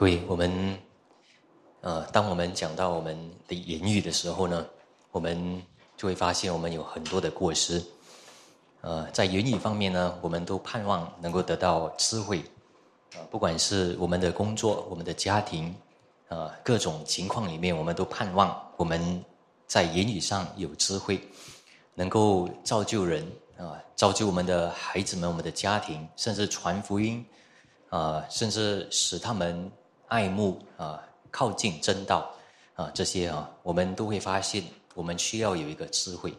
各位，我们呃，当我们讲到我们的言语的时候呢，我们就会发现我们有很多的过失。呃，在言语方面呢，我们都盼望能够得到智慧。呃，不管是我们的工作、我们的家庭，啊，各种情况里面，我们都盼望我们在言语上有智慧，能够造就人啊，造就我们的孩子们、我们的家庭，甚至传福音啊，甚至使他们。爱慕啊，靠近真道啊，这些啊，我们都会发现，我们需要有一个智慧。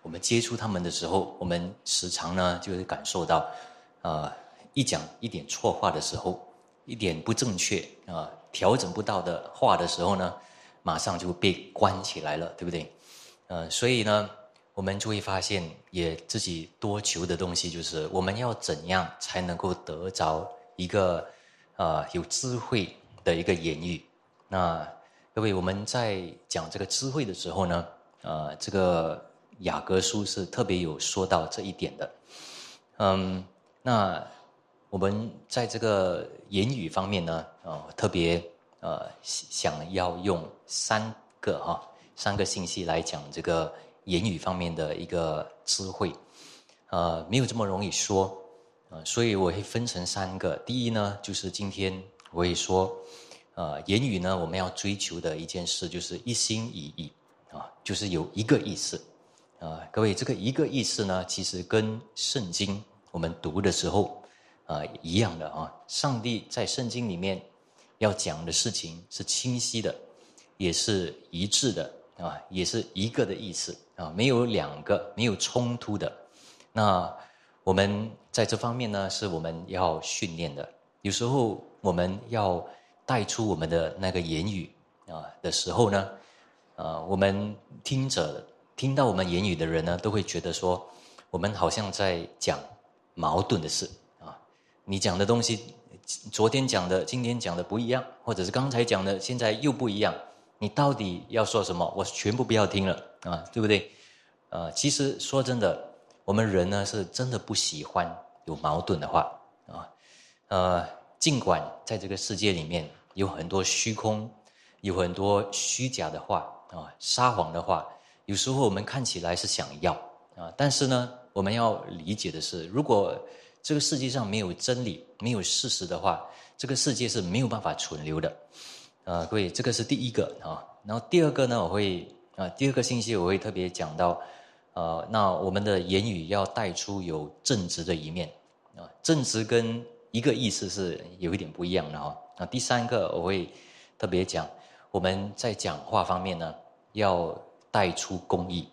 我们接触他们的时候，我们时常呢就会感受到，啊，一讲一点错话的时候，一点不正确啊，调整不到的话的时候呢，马上就被关起来了，对不对？呃，所以呢，我们就会发现，也自己多求的东西，就是我们要怎样才能够得着一个啊有智慧。的一个言语，那各位我们在讲这个智慧的时候呢，呃，这个雅各书是特别有说到这一点的，嗯，那我们在这个言语方面呢，呃，特别呃想要用三个哈三个信息来讲这个言语方面的一个智慧，呃，没有这么容易说，呃，所以我会分成三个，第一呢就是今天。我会说，呃，言语呢，我们要追求的一件事就是一心一意，啊，就是有一个意思，啊，各位，这个一个意思呢，其实跟圣经我们读的时候，啊，一样的啊。上帝在圣经里面要讲的事情是清晰的，也是一致的，啊，也是一个的意思，啊，没有两个，没有冲突的。那我们在这方面呢，是我们要训练的。有时候我们要带出我们的那个言语啊的时候呢，啊，我们听着听到我们言语的人呢，都会觉得说，我们好像在讲矛盾的事啊。你讲的东西，昨天讲的、今天讲的不一样，或者是刚才讲的，现在又不一样。你到底要说什么？我全部不要听了啊，对不对？呃，其实说真的，我们人呢是真的不喜欢有矛盾的话。呃，尽管在这个世界里面有很多虚空，有很多虚假的话啊，撒谎的话，有时候我们看起来是想要啊，但是呢，我们要理解的是，如果这个世界上没有真理、没有事实的话，这个世界是没有办法存留的。啊，各位，这个是第一个啊。然后第二个呢，我会啊，第二个信息我会特别讲到，呃，那我们的言语要带出有正直的一面啊，正直跟。一个意思是有一点不一样的哈。那第三个我会特别讲，我们在讲话方面呢，要带出公义。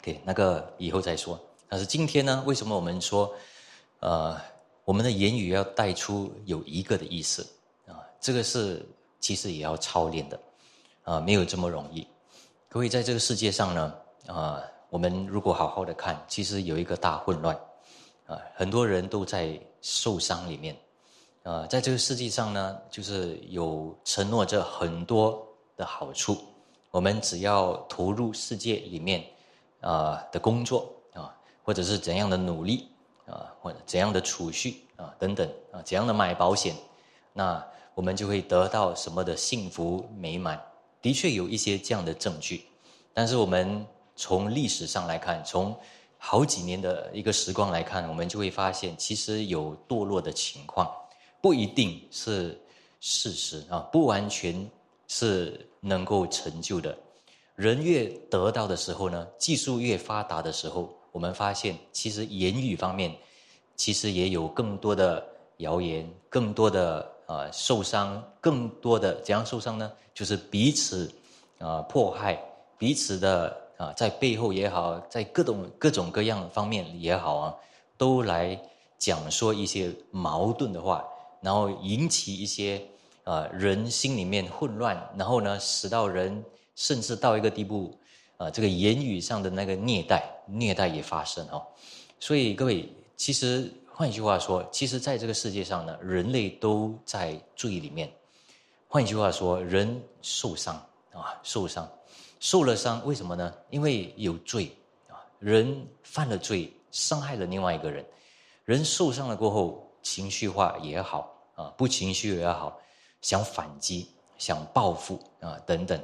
OK，那个以后再说。但是今天呢，为什么我们说，呃，我们的言语要带出有一个的意思啊？这个是其实也要操练的啊，没有这么容易。各位在这个世界上呢，啊，我们如果好好的看，其实有一个大混乱啊，很多人都在。受伤里面，呃，在这个世界上呢，就是有承诺着很多的好处。我们只要投入世界里面啊的工作啊，或者是怎样的努力啊，或者怎样的储蓄啊等等啊，怎样的买保险，那我们就会得到什么的幸福美满。的确有一些这样的证据，但是我们从历史上来看，从好几年的一个时光来看，我们就会发现，其实有堕落的情况，不一定是事实啊，不完全是能够成就的。人越得到的时候呢，技术越发达的时候，我们发现，其实言语方面，其实也有更多的谣言，更多的啊受伤，更多的怎样受伤呢？就是彼此啊迫害彼此的。啊，在背后也好，在各种各种各样方面也好啊，都来讲说一些矛盾的话，然后引起一些啊人心里面混乱，然后呢，使到人甚至到一个地步啊，这个言语上的那个虐待，虐待也发生哦。所以各位，其实换一句话说，其实在这个世界上呢，人类都在罪里面。换一句话说，人受伤啊，受伤。受了伤，为什么呢？因为有罪啊，人犯了罪，伤害了另外一个人，人受伤了过后，情绪化也好啊，不情绪也好，想反击、想报复啊等等，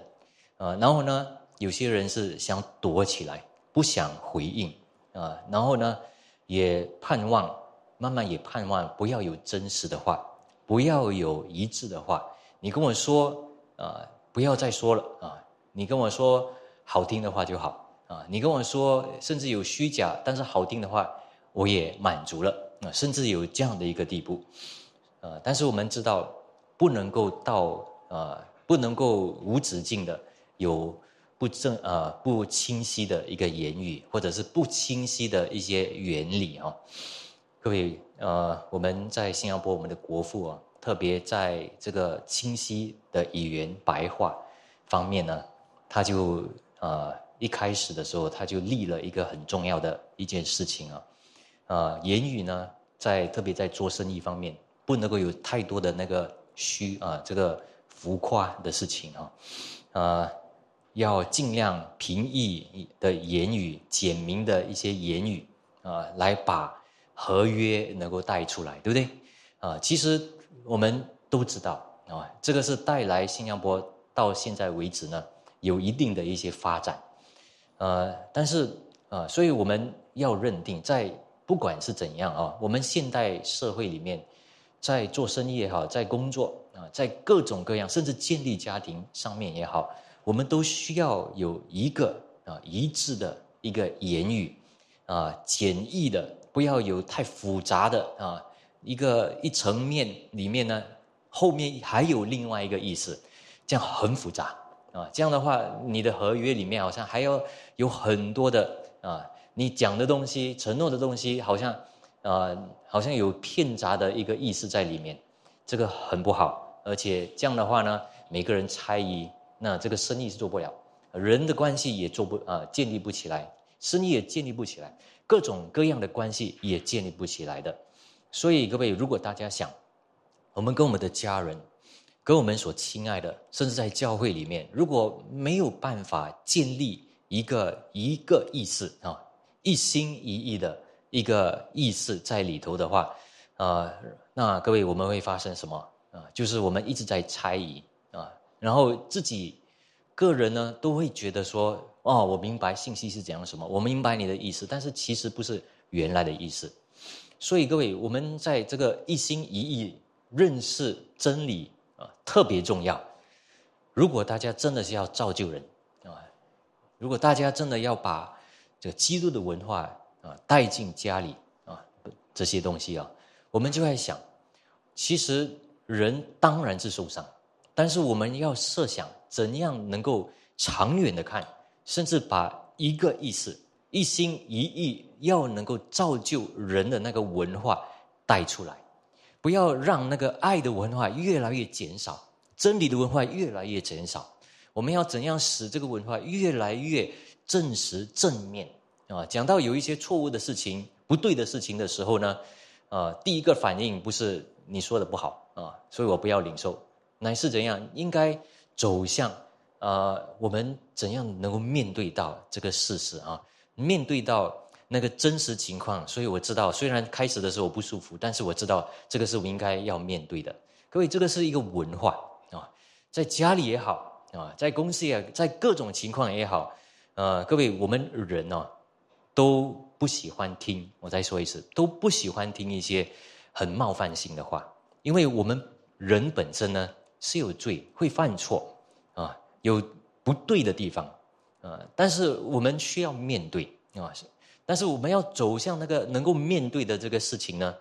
啊，然后呢，有些人是想躲起来，不想回应啊，然后呢，也盼望慢慢也盼望不要有真实的话，不要有一致的话，你跟我说啊，不要再说了啊，你跟我说好听的话就好啊，你跟我说甚至有虚假，但是好听的话我也满足了啊，甚至有这样的一个地步，呃，但是我们知道。不能够到呃，不能够无止境的有不正呃不清晰的一个言语，或者是不清晰的一些原理啊。各位呃，我们在新加坡，我们的国父啊，特别在这个清晰的语言白话方面呢，他就呃一开始的时候他就立了一个很重要的一件事情啊，呃，言语呢，在特别在做生意方面，不能够有太多的那个。虚啊，这个浮夸的事情啊，呃，要尽量平易的言语、简明的一些言语啊，来把合约能够带出来，对不对？啊，其实我们都知道啊，这个是带来新加坡到现在为止呢，有一定的一些发展，呃，但是啊，所以我们要认定，在不管是怎样啊，我们现代社会里面。在做生意也好，在工作啊，在各种各样，甚至建立家庭上面也好，我们都需要有一个啊一致的一个言语，啊简易的，不要有太复杂的啊一个一层面里面呢，后面还有另外一个意思，这样很复杂啊。这样的话，你的合约里面好像还要有很多的啊，你讲的东西、承诺的东西，好像。啊，好像有骗杂的一个意思在里面，这个很不好。而且这样的话呢，每个人猜疑，那这个生意是做不了，人的关系也做不啊，建立不起来，生意也建立不起来，各种各样的关系也建立不起来的。所以各位，如果大家想，我们跟我们的家人，跟我们所亲爱的，甚至在教会里面，如果没有办法建立一个一个意识啊，一心一意的。一个意识在里头的话，啊，那各位我们会发生什么啊？就是我们一直在猜疑啊，然后自己个人呢都会觉得说，哦，我明白信息是怎样什么，我明白你的意思，但是其实不是原来的意思。所以各位，我们在这个一心一意认识真理啊，特别重要。如果大家真的是要造就人啊，如果大家真的要把这个基督的文化。啊，带进家里啊，这些东西啊，我们就在想，其实人当然是受伤，但是我们要设想怎样能够长远的看，甚至把一个意思一心一意要能够造就人的那个文化带出来，不要让那个爱的文化越来越减少，真理的文化越来越减少。我们要怎样使这个文化越来越正实正面？啊，讲到有一些错误的事情、不对的事情的时候呢，呃，第一个反应不是你说的不好啊，所以我不要领受，乃是怎样应该走向呃，我们怎样能够面对到这个事实啊，面对到那个真实情况。所以我知道，虽然开始的时候我不舒服，但是我知道这个是我应该要面对的。各位，这个是一个文化啊，在家里也好啊，在公司也，在各种情况也好，呃，各位我们人呢。都不喜欢听，我再说一次，都不喜欢听一些很冒犯性的话，因为我们人本身呢是有罪，会犯错啊，有不对的地方啊，但是我们需要面对啊，但是我们要走向那个能够面对的这个事情呢，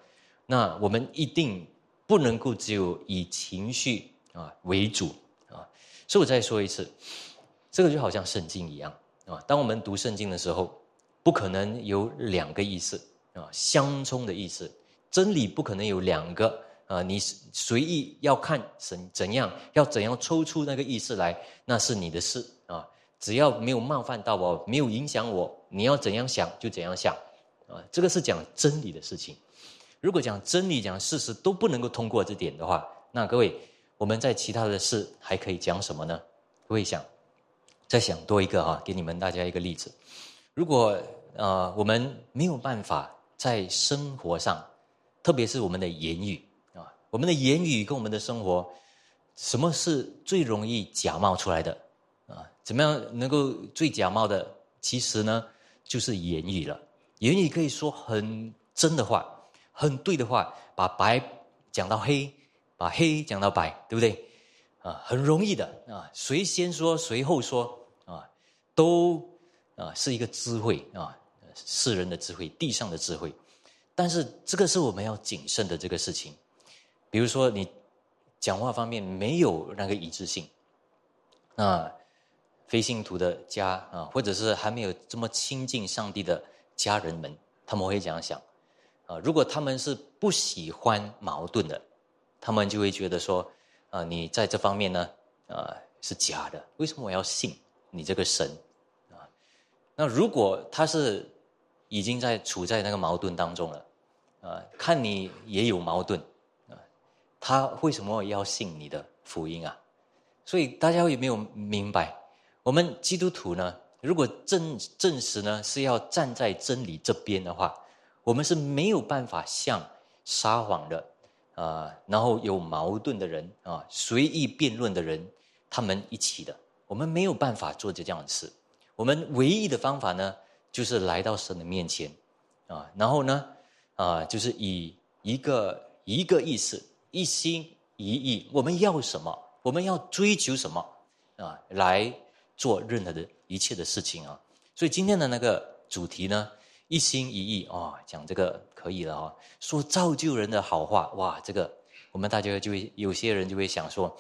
那我们一定不能够只有以情绪啊为主啊，所以我再说一次，这个就好像圣经一样啊，当我们读圣经的时候。不可能有两个意思啊，相冲的意思。真理不可能有两个啊，你随意要看怎怎样，要怎样抽出那个意思来，那是你的事啊。只要没有冒犯到我，没有影响我，你要怎样想就怎样想啊。这个是讲真理的事情。如果讲真理、讲事实都不能够通过这点的话，那各位我们在其他的事还可以讲什么呢？各位想再想多一个啊，给你们大家一个例子。如果呃我们没有办法在生活上，特别是我们的言语啊，我们的言语跟我们的生活什么是最容易假冒出来的？啊，怎么样能够最假冒的？其实呢，就是言语了。言语可以说很真的话，很对的话，把白讲到黑，把黑讲到白，对不对？啊，很容易的啊，谁先说谁后说啊，都啊是一个智慧啊，世人的智慧，地上的智慧。但是这个是我们要谨慎的这个事情。比如说你讲话方面没有那个一致性，啊，非信徒的家啊，或者是还没有这么亲近上帝的家人们，他们会这样想啊。如果他们是不喜欢矛盾的，他们就会觉得说。啊，你在这方面呢，啊是假的。为什么我要信你这个神？啊，那如果他是已经在处在那个矛盾当中了，啊，看你也有矛盾，啊，他为什么要信你的福音啊？所以大家有没有明白？我们基督徒呢，如果证证实呢是要站在真理这边的话，我们是没有办法像撒谎的。啊，然后有矛盾的人啊，随意辩论的人，他们一起的，我们没有办法做这样的事。我们唯一的方法呢，就是来到神的面前，啊，然后呢，啊，就是以一个一个意思，一心一意，我们要什么，我们要追求什么，啊，来做任何的一切的事情啊。所以今天的那个主题呢？一心一意啊，讲这个可以了啊。说造就人的好话，哇，这个我们大家就会有些人就会想说，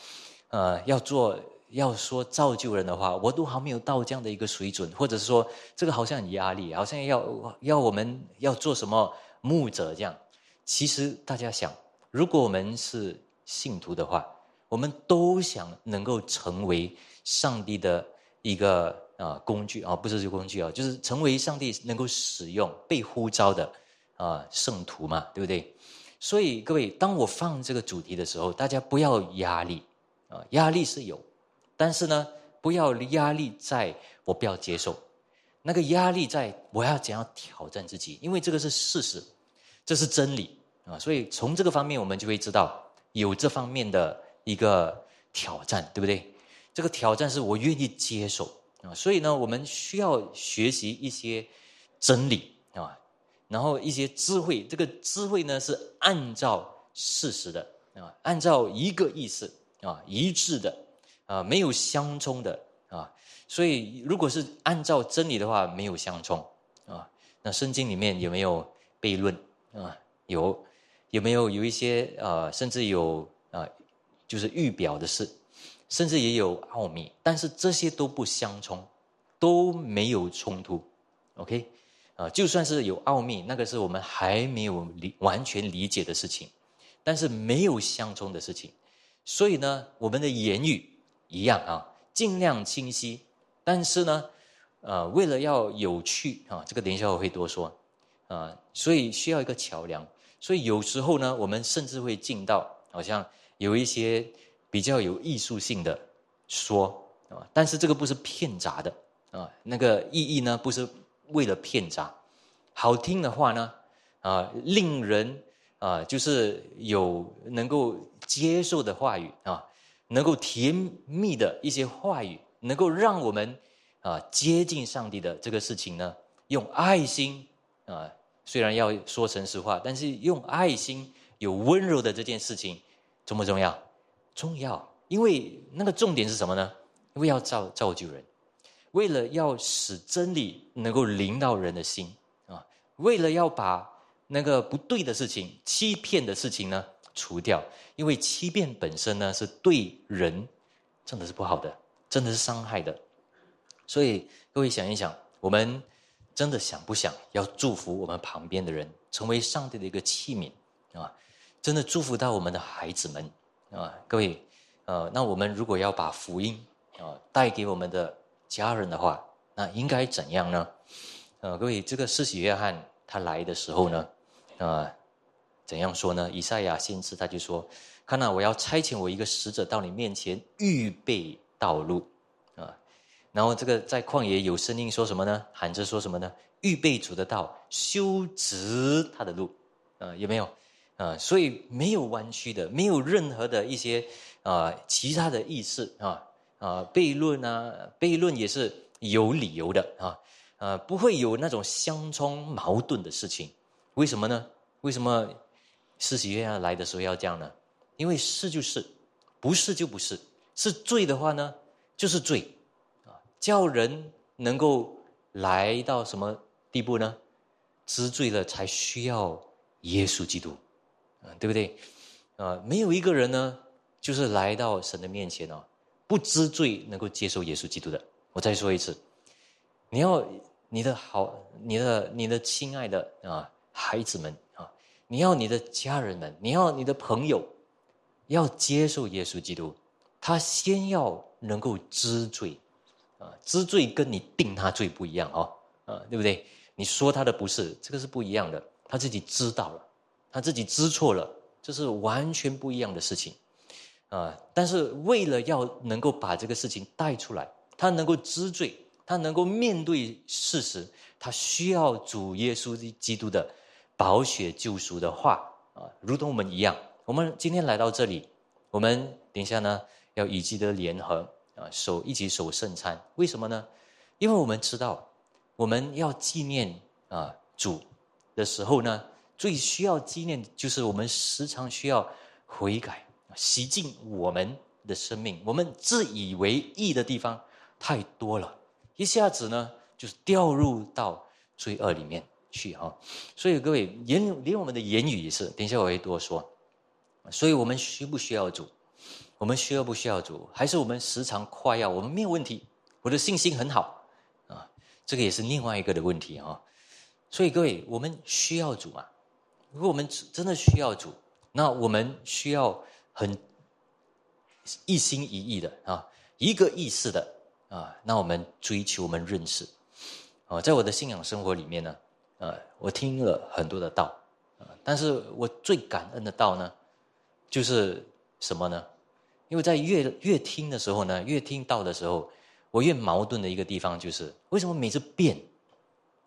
呃，要做要说造就人的话，我都还没有到这样的一个水准，或者是说这个好像很压力，好像要要我们要做什么牧者这样。其实大家想，如果我们是信徒的话，我们都想能够成为上帝的一个。啊，工具啊，不是这工具啊，就是成为上帝能够使用、被呼召的啊圣徒嘛，对不对？所以各位，当我放这个主题的时候，大家不要压力啊，压力是有，但是呢，不要压力在我不要接受，那个压力在我要怎样挑战自己，因为这个是事实，这是真理啊。所以从这个方面，我们就会知道有这方面的一个挑战，对不对？这个挑战是我愿意接受。啊，所以呢，我们需要学习一些真理啊，然后一些智慧。这个智慧呢，是按照事实的啊，按照一个意思啊，一致的啊，没有相冲的啊。所以，如果是按照真理的话，没有相冲啊。那圣经里面有没有悖论啊？有，有没有有一些啊，甚至有啊，就是预表的事。甚至也有奥秘，但是这些都不相冲，都没有冲突，OK，啊，就算是有奥秘，那个是我们还没有理完全理解的事情，但是没有相冲的事情，所以呢，我们的言语一样啊，尽量清晰，但是呢，呃，为了要有趣啊，这个等一下我会多说啊，所以需要一个桥梁，所以有时候呢，我们甚至会进到好像有一些。比较有艺术性的说啊，但是这个不是骗砸的啊，那个意义呢不是为了骗砸，好听的话呢啊，令人啊就是有能够接受的话语啊，能够甜蜜的一些话语，能够让我们啊接近上帝的这个事情呢，用爱心啊，虽然要说诚实话，但是用爱心有温柔的这件事情重不重要？重要，因为那个重点是什么呢？因为要造造就人，为了要使真理能够临到人的心啊，为了要把那个不对的事情、欺骗的事情呢除掉，因为欺骗本身呢是对人真的是不好的，真的是伤害的。所以各位想一想，我们真的想不想要祝福我们旁边的人，成为上帝的一个器皿啊？真的祝福到我们的孩子们。啊，各位，呃，那我们如果要把福音啊带给我们的家人的话，那应该怎样呢？呃，各位，这个施洗约翰他来的时候呢，啊，怎样说呢？以赛亚先知他就说：“看到我要差遣我一个使者到你面前，预备道路啊。”然后这个在旷野有声音说什么呢？喊着说什么呢？预备主的道，修直他的路。啊，有没有？啊，所以没有弯曲的，没有任何的一些啊其他的意思啊啊悖论啊悖论也是有理由的啊啊不会有那种相冲矛盾的事情，为什么呢？为什么施洗约翰来的时候要这样呢？因为是就是，不是就不是，是罪的话呢就是罪啊，叫人能够来到什么地步呢？知罪了才需要耶稣基督。对不对？啊，没有一个人呢，就是来到神的面前哦，不知罪能够接受耶稣基督的。我再说一次，你要你的好，你的你的亲爱的啊孩子们啊，你要你的家人们，你要你的朋友，要接受耶稣基督，他先要能够知罪啊，知罪跟你定他罪不一样哦，啊，对不对？你说他的不是，这个是不一样的，他自己知道了。他自己知错了，这是完全不一样的事情，啊！但是为了要能够把这个事情带出来，他能够知罪，他能够面对事实，他需要主耶稣基督的宝血救赎的话啊，如同我们一样。我们今天来到这里，我们等一下呢要与基督联合啊，守一起守圣餐。为什么呢？因为我们知道，我们要纪念啊主的时候呢。最需要纪念，就是我们时常需要悔改，洗净我们的生命。我们自以为义的地方太多了，一下子呢，就是掉入到罪恶里面去哈。所以各位言连我们的言语也是，等一下我会多说。所以我们需不需要主？我们需要不需要主？还是我们时常夸耀我们没有问题，我的信心很好啊？这个也是另外一个的问题哈。所以各位，我们需要主啊。如果我们真的需要主，那我们需要很一心一意的啊，一个意识的啊，那我们追求我们认识啊，在我的信仰生活里面呢，呃，我听了很多的道啊，但是我最感恩的道呢，就是什么呢？因为在越越听的时候呢，越听到的时候，我越矛盾的一个地方就是，为什么每次变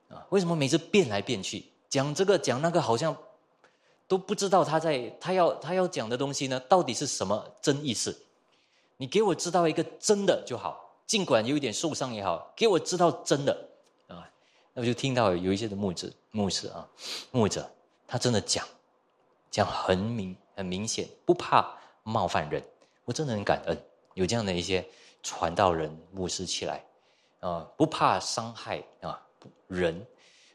啊？为什么每次变来变去，讲这个讲那个，好像。都不知道他在他要他要讲的东西呢，到底是什么真意思？你给我知道一个真的就好，尽管有一点受伤也好，给我知道真的啊。那我就听到有一些的牧者牧师啊牧者，他真的讲讲很明很明显，不怕冒犯人。我真的很感恩有这样的一些传道人牧师起来啊，不怕伤害啊人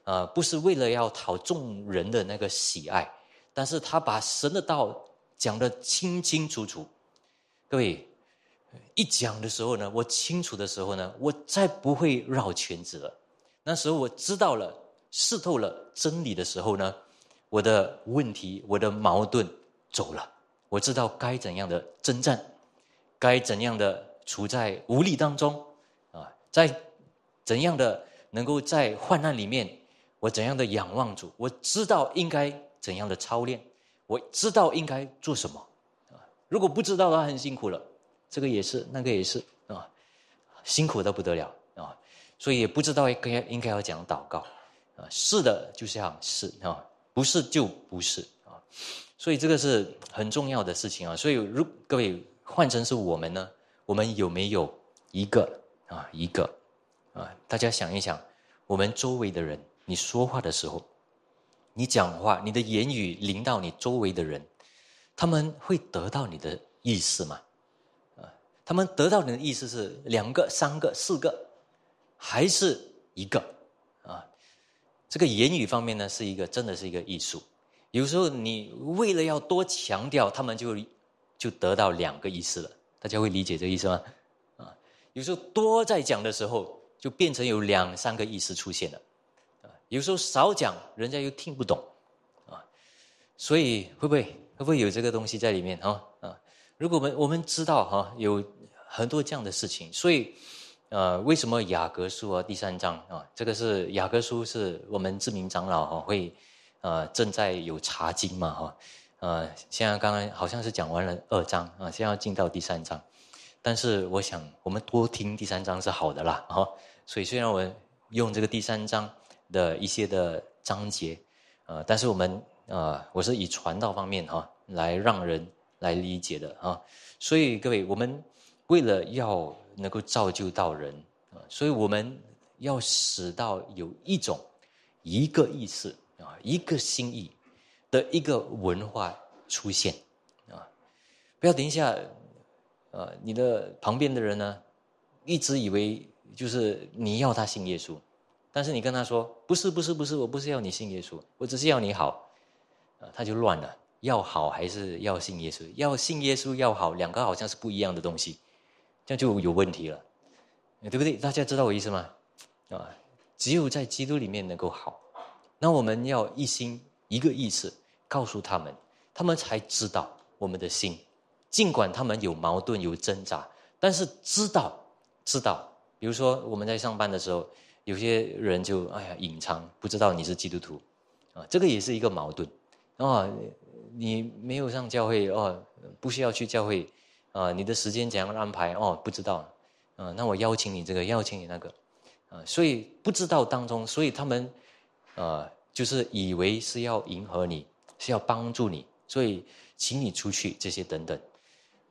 啊，不是为了要讨众人的那个喜爱。但是他把神的道讲得清清楚楚，各位一讲的时候呢，我清楚的时候呢，我再不会绕圈子了。那时候我知道了、试透了真理的时候呢，我的问题、我的矛盾走了。我知道该怎样的征战，该怎样的处在无力当中啊，在怎样的能够在患难里面，我怎样的仰望主，我知道应该。怎样的操练？我知道应该做什么啊！如果不知道的话，很辛苦了。这个也是，那个也是啊，辛苦的不得了啊！所以也不知道应该应该要讲祷告啊。是的，就像是啊，不是就不是啊。所以这个是很重要的事情啊。所以如各位换成是我们呢，我们有没有一个啊一个啊？大家想一想，我们周围的人，你说话的时候。你讲话，你的言语临到你周围的人，他们会得到你的意思吗？啊，他们得到你的意思是两个、三个、四个，还是一个？啊，这个言语方面呢，是一个真的是一个艺术。有时候你为了要多强调，他们就就得到两个意思了。大家会理解这个意思吗？啊，有时候多在讲的时候，就变成有两三个意思出现了。有时候少讲，人家又听不懂，啊，所以会不会会不会有这个东西在里面啊？啊，如果我们我们知道哈，有很多这样的事情，所以呃，为什么雅各书啊第三章啊，这个是雅各书是我们知名长老哈会呃正在有查经嘛哈，呃，现在刚刚好像是讲完了二章啊，现在要进到第三章，但是我想我们多听第三章是好的啦哈，所以虽然我用这个第三章。的一些的章节，呃，但是我们啊，我是以传道方面哈来让人来理解的啊。所以各位，我们为了要能够造就到人啊，所以我们要使到有一种一个意思啊，一个心意的一个文化出现啊。不要等一下，呃，你的旁边的人呢，一直以为就是你要他信耶稣。但是你跟他说不是不是不是，我不是要你信耶稣，我只是要你好，啊，他就乱了。要好还是要信耶稣？要信耶稣要好，两个好像是不一样的东西，这样就有问题了，对不对？大家知道我意思吗？啊，只有在基督里面能够好，那我们要一心一个意思告诉他们，他们才知道我们的心，尽管他们有矛盾有挣扎，但是知道知道。比如说我们在上班的时候。有些人就哎呀隐藏，不知道你是基督徒，啊，这个也是一个矛盾，啊，你没有上教会哦，不需要去教会，啊，你的时间怎样安排哦，不知道，啊，那我邀请你这个，邀请你那个，啊，所以不知道当中，所以他们，啊，就是以为是要迎合你，是要帮助你，所以请你出去这些等等，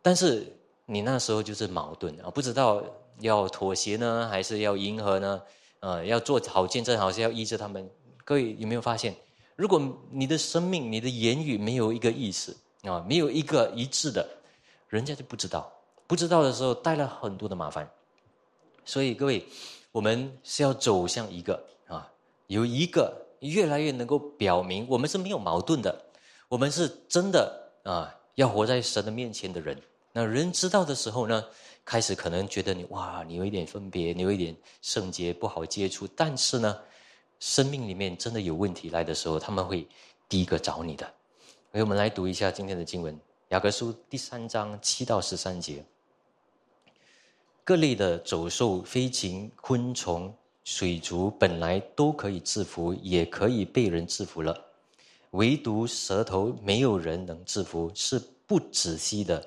但是你那时候就是矛盾啊，不知道要妥协呢，还是要迎合呢？呃，要做好见证，好像要医治他们。各位有没有发现，如果你的生命、你的言语没有一个意思啊，没有一个一致的，人家就不知道。不知道的时候带来很多的麻烦。所以各位，我们是要走向一个啊，有一个越来越能够表明我们是没有矛盾的，我们是真的啊，要活在神的面前的人。那人知道的时候呢？开始可能觉得你哇，你有一点分别，你有一点圣洁不好接触。但是呢，生命里面真的有问题来的时候，他们会第一个找你的。所以我们来读一下今天的经文，《雅各书》第三章七到十三节。各类的走兽、飞禽、昆虫、水族，本来都可以制服，也可以被人制服了，唯独舌头没有人能制服，是不仔细的。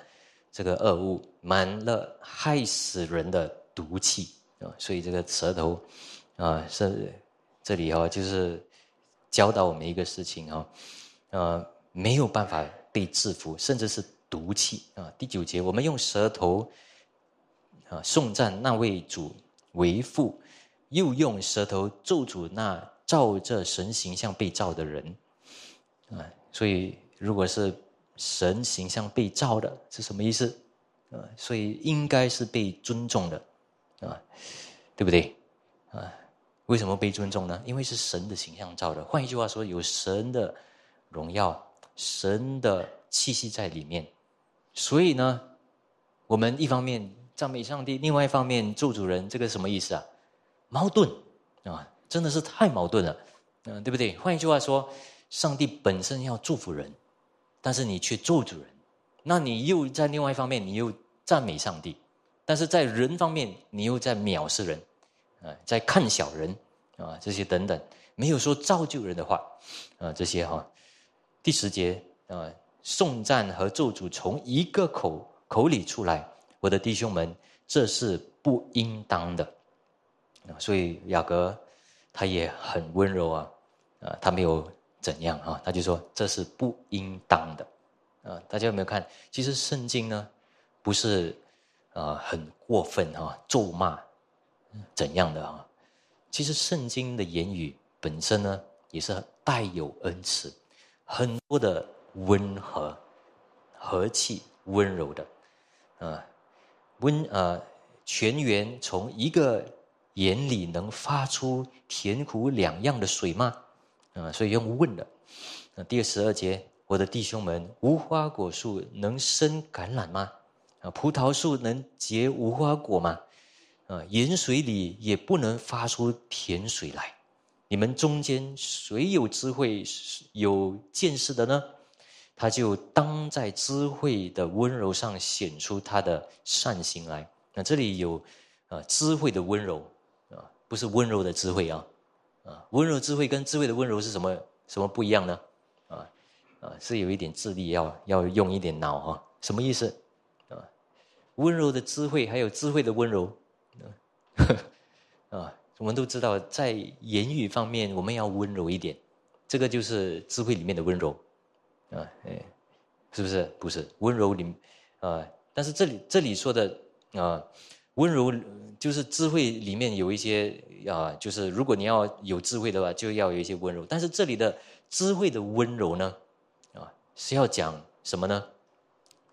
这个恶物满了害死人的毒气啊，所以这个舌头啊是这里哈，就是教导我们一个事情哈，呃没有办法被制服，甚至是毒气啊。第九节，我们用舌头啊颂赞那位主为父，又用舌头咒诅那照着神形象被造的人啊。所以如果是。神形象被造的是什么意思？啊，所以应该是被尊重的，啊，对不对？啊，为什么被尊重呢？因为是神的形象造的。换一句话说，有神的荣耀、神的气息在里面。所以呢，我们一方面赞美上帝，另外一方面祝主人，这个什么意思啊？矛盾啊，真的是太矛盾了，嗯，对不对？换一句话说，上帝本身要祝福人。但是你却咒主人，那你又在另外一方面，你又赞美上帝，但是在人方面，你又在藐视人，啊，在看小人，啊，这些等等，没有说造就人的话，啊，这些哈，第十节啊，颂赞和咒诅从一个口口里出来，我的弟兄们，这是不应当的，所以雅各他也很温柔啊，啊，他没有。怎样啊？他就说这是不应当的，啊，大家有没有看？其实圣经呢，不是啊很过分哈，咒骂怎样的啊？其实圣经的言语本身呢，也是带有恩慈，很多的温和、和气、温柔的，啊，温啊，泉源从一个眼里能发出甜苦两样的水吗？啊，所以用问的。那第十二节，我的弟兄们，无花果树能生橄榄吗？啊，葡萄树能结无花果吗？啊，盐水里也不能发出甜水来。你们中间谁有智慧、有见识的呢？他就当在智慧的温柔上显出他的善行来。那这里有啊，智慧的温柔啊，不是温柔的智慧啊。啊，温柔智慧跟智慧的温柔是什么什么不一样呢？啊啊，是有一点智力，要要用一点脑哈。什么意思？啊，温柔的智慧还有智慧的温柔，啊，我们都知道，在言语方面我们要温柔一点，这个就是智慧里面的温柔，啊，哎，是不是？不是温柔里，啊，但是这里这里说的啊，温柔就是智慧里面有一些啊，就是如果你要有智慧的话，就要有一些温柔。但是这里的智慧的温柔呢，啊，是要讲什么呢？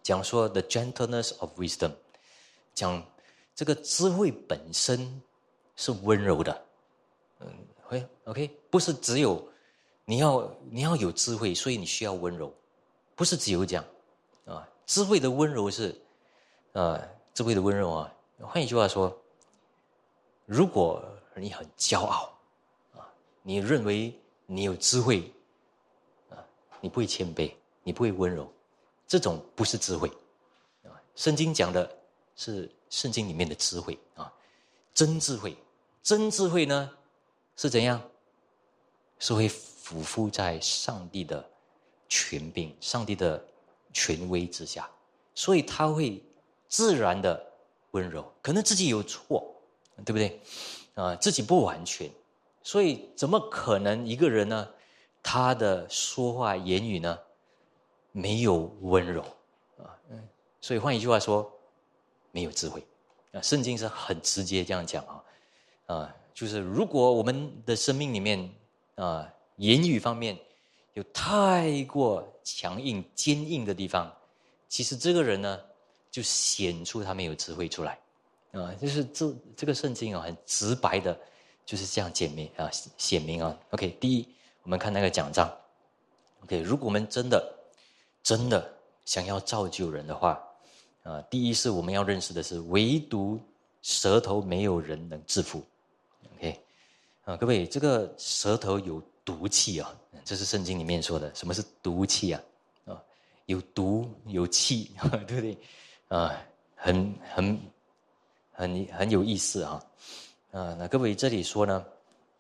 讲说 the gentleness of wisdom，讲这个智慧本身是温柔的，嗯，会 OK，不是只有。你要你要有智慧，所以你需要温柔，不是只有讲啊。智慧的温柔是，啊，智慧的温柔啊。换一句话说，如果你很骄傲啊，你认为你有智慧啊，你不会谦卑，你不会温柔，这种不是智慧啊。圣经讲的是圣经里面的智慧啊，真智慧，真智慧呢是怎样？是会。俯伏在上帝的权柄、上帝的权威之下，所以他会自然的温柔。可能自己有错，对不对？啊，自己不完全，所以怎么可能一个人呢？他的说话言语呢，没有温柔啊？嗯，所以换一句话说，没有智慧啊。圣经是很直接这样讲啊，啊，就是如果我们的生命里面啊。言语方面有太过强硬、坚硬的地方，其实这个人呢，就显出他没有智慧出来啊。就是这这个圣经啊，很直白的，就是这样简明啊，显明啊。OK，第一，我们看那个奖章。OK，如果我们真的真的想要造就人的话啊，第一是我们要认识的是，唯独舌头没有人能制服。OK，啊，各位，这个舌头有。毒气啊，这是圣经里面说的。什么是毒气啊？啊，有毒有气，对不对？啊，很很很很有意思啊。啊，那各位这里说呢，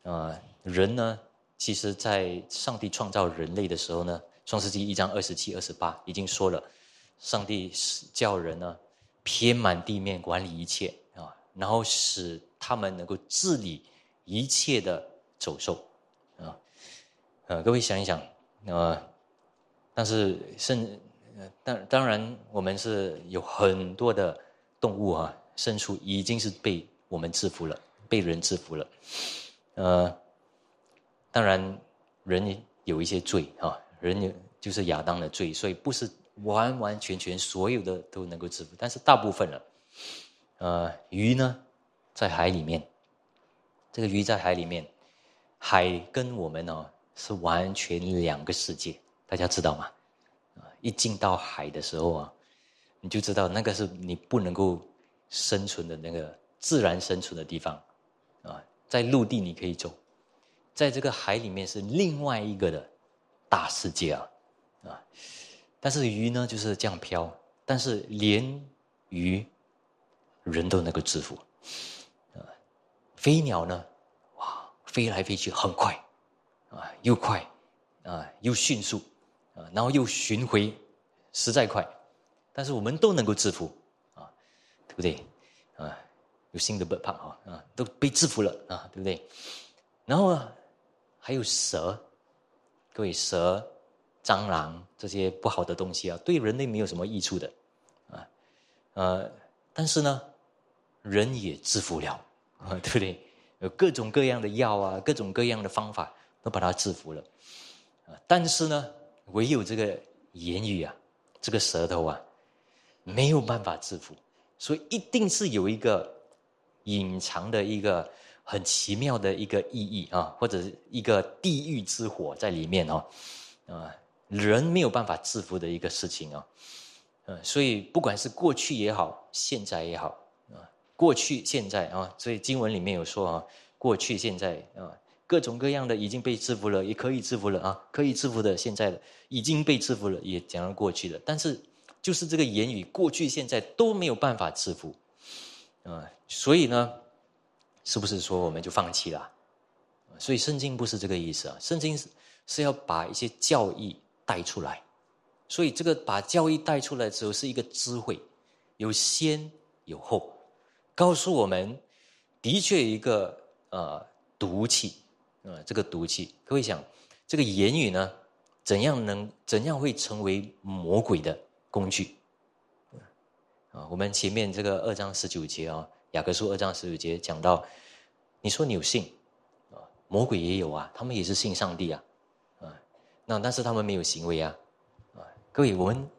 啊，人呢，其实在上帝创造人类的时候呢，《创世纪》一章二十七、二十八已经说了，上帝叫人呢，遍满地面，管理一切啊，然后使他们能够治理一切的走兽。呃，各位想一想，呃，但是甚当当然，我们是有很多的动物啊，牲畜已经是被我们制服了，被人制服了。呃，当然，人有一些罪啊，人有就是亚当的罪，所以不是完完全全所有的都能够制服，但是大部分了。呃，鱼呢，在海里面，这个鱼在海里面，海跟我们呢。是完全两个世界，大家知道吗？一进到海的时候啊，你就知道那个是你不能够生存的那个自然生存的地方，啊，在陆地你可以走，在这个海里面是另外一个的大世界啊，啊，但是鱼呢就是这样飘，但是连鱼人都能够制服，啊，飞鸟呢，哇，飞来飞去很快。啊，又快，啊，又迅速，然后又巡回，实在快，但是我们都能够制服，啊，对不对？啊，有新的 bird park 啊，啊，都被制服了，啊，对不对？然后啊，还有蛇，各位蛇、蟑螂这些不好的东西啊，对人类没有什么益处的，啊，呃，但是呢，人也制服了，啊，对不对？有各种各样的药啊，各种各样的方法。都把它制服了，啊！但是呢，唯有这个言语啊，这个舌头啊，没有办法制服，所以一定是有一个隐藏的一个很奇妙的一个意义啊，或者是一个地狱之火在里面哦，啊，人没有办法制服的一个事情啊，嗯，所以不管是过去也好，现在也好啊，过去现在啊，所以经文里面有说啊，过去现在啊。各种各样的已经被制服了，也可以制服了啊！可以制服的，现在的已经被制服了，也讲了过去的。但是，就是这个言语，过去、现在都没有办法制服，啊！所以呢，是不是说我们就放弃了？所以圣经不是这个意思啊！圣经是是要把一些教义带出来，所以这个把教义带出来之后，是一个智慧，有先有后，告诉我们，的确一个呃毒气。啊，这个毒气，各位想，这个言语呢，怎样能怎样会成为魔鬼的工具？啊，我们前面这个二章十九节啊，雅各书二章十九节讲到，你说你有信啊，魔鬼也有啊，他们也是信上帝啊，啊，那但是他们没有行为啊，啊，各位，我们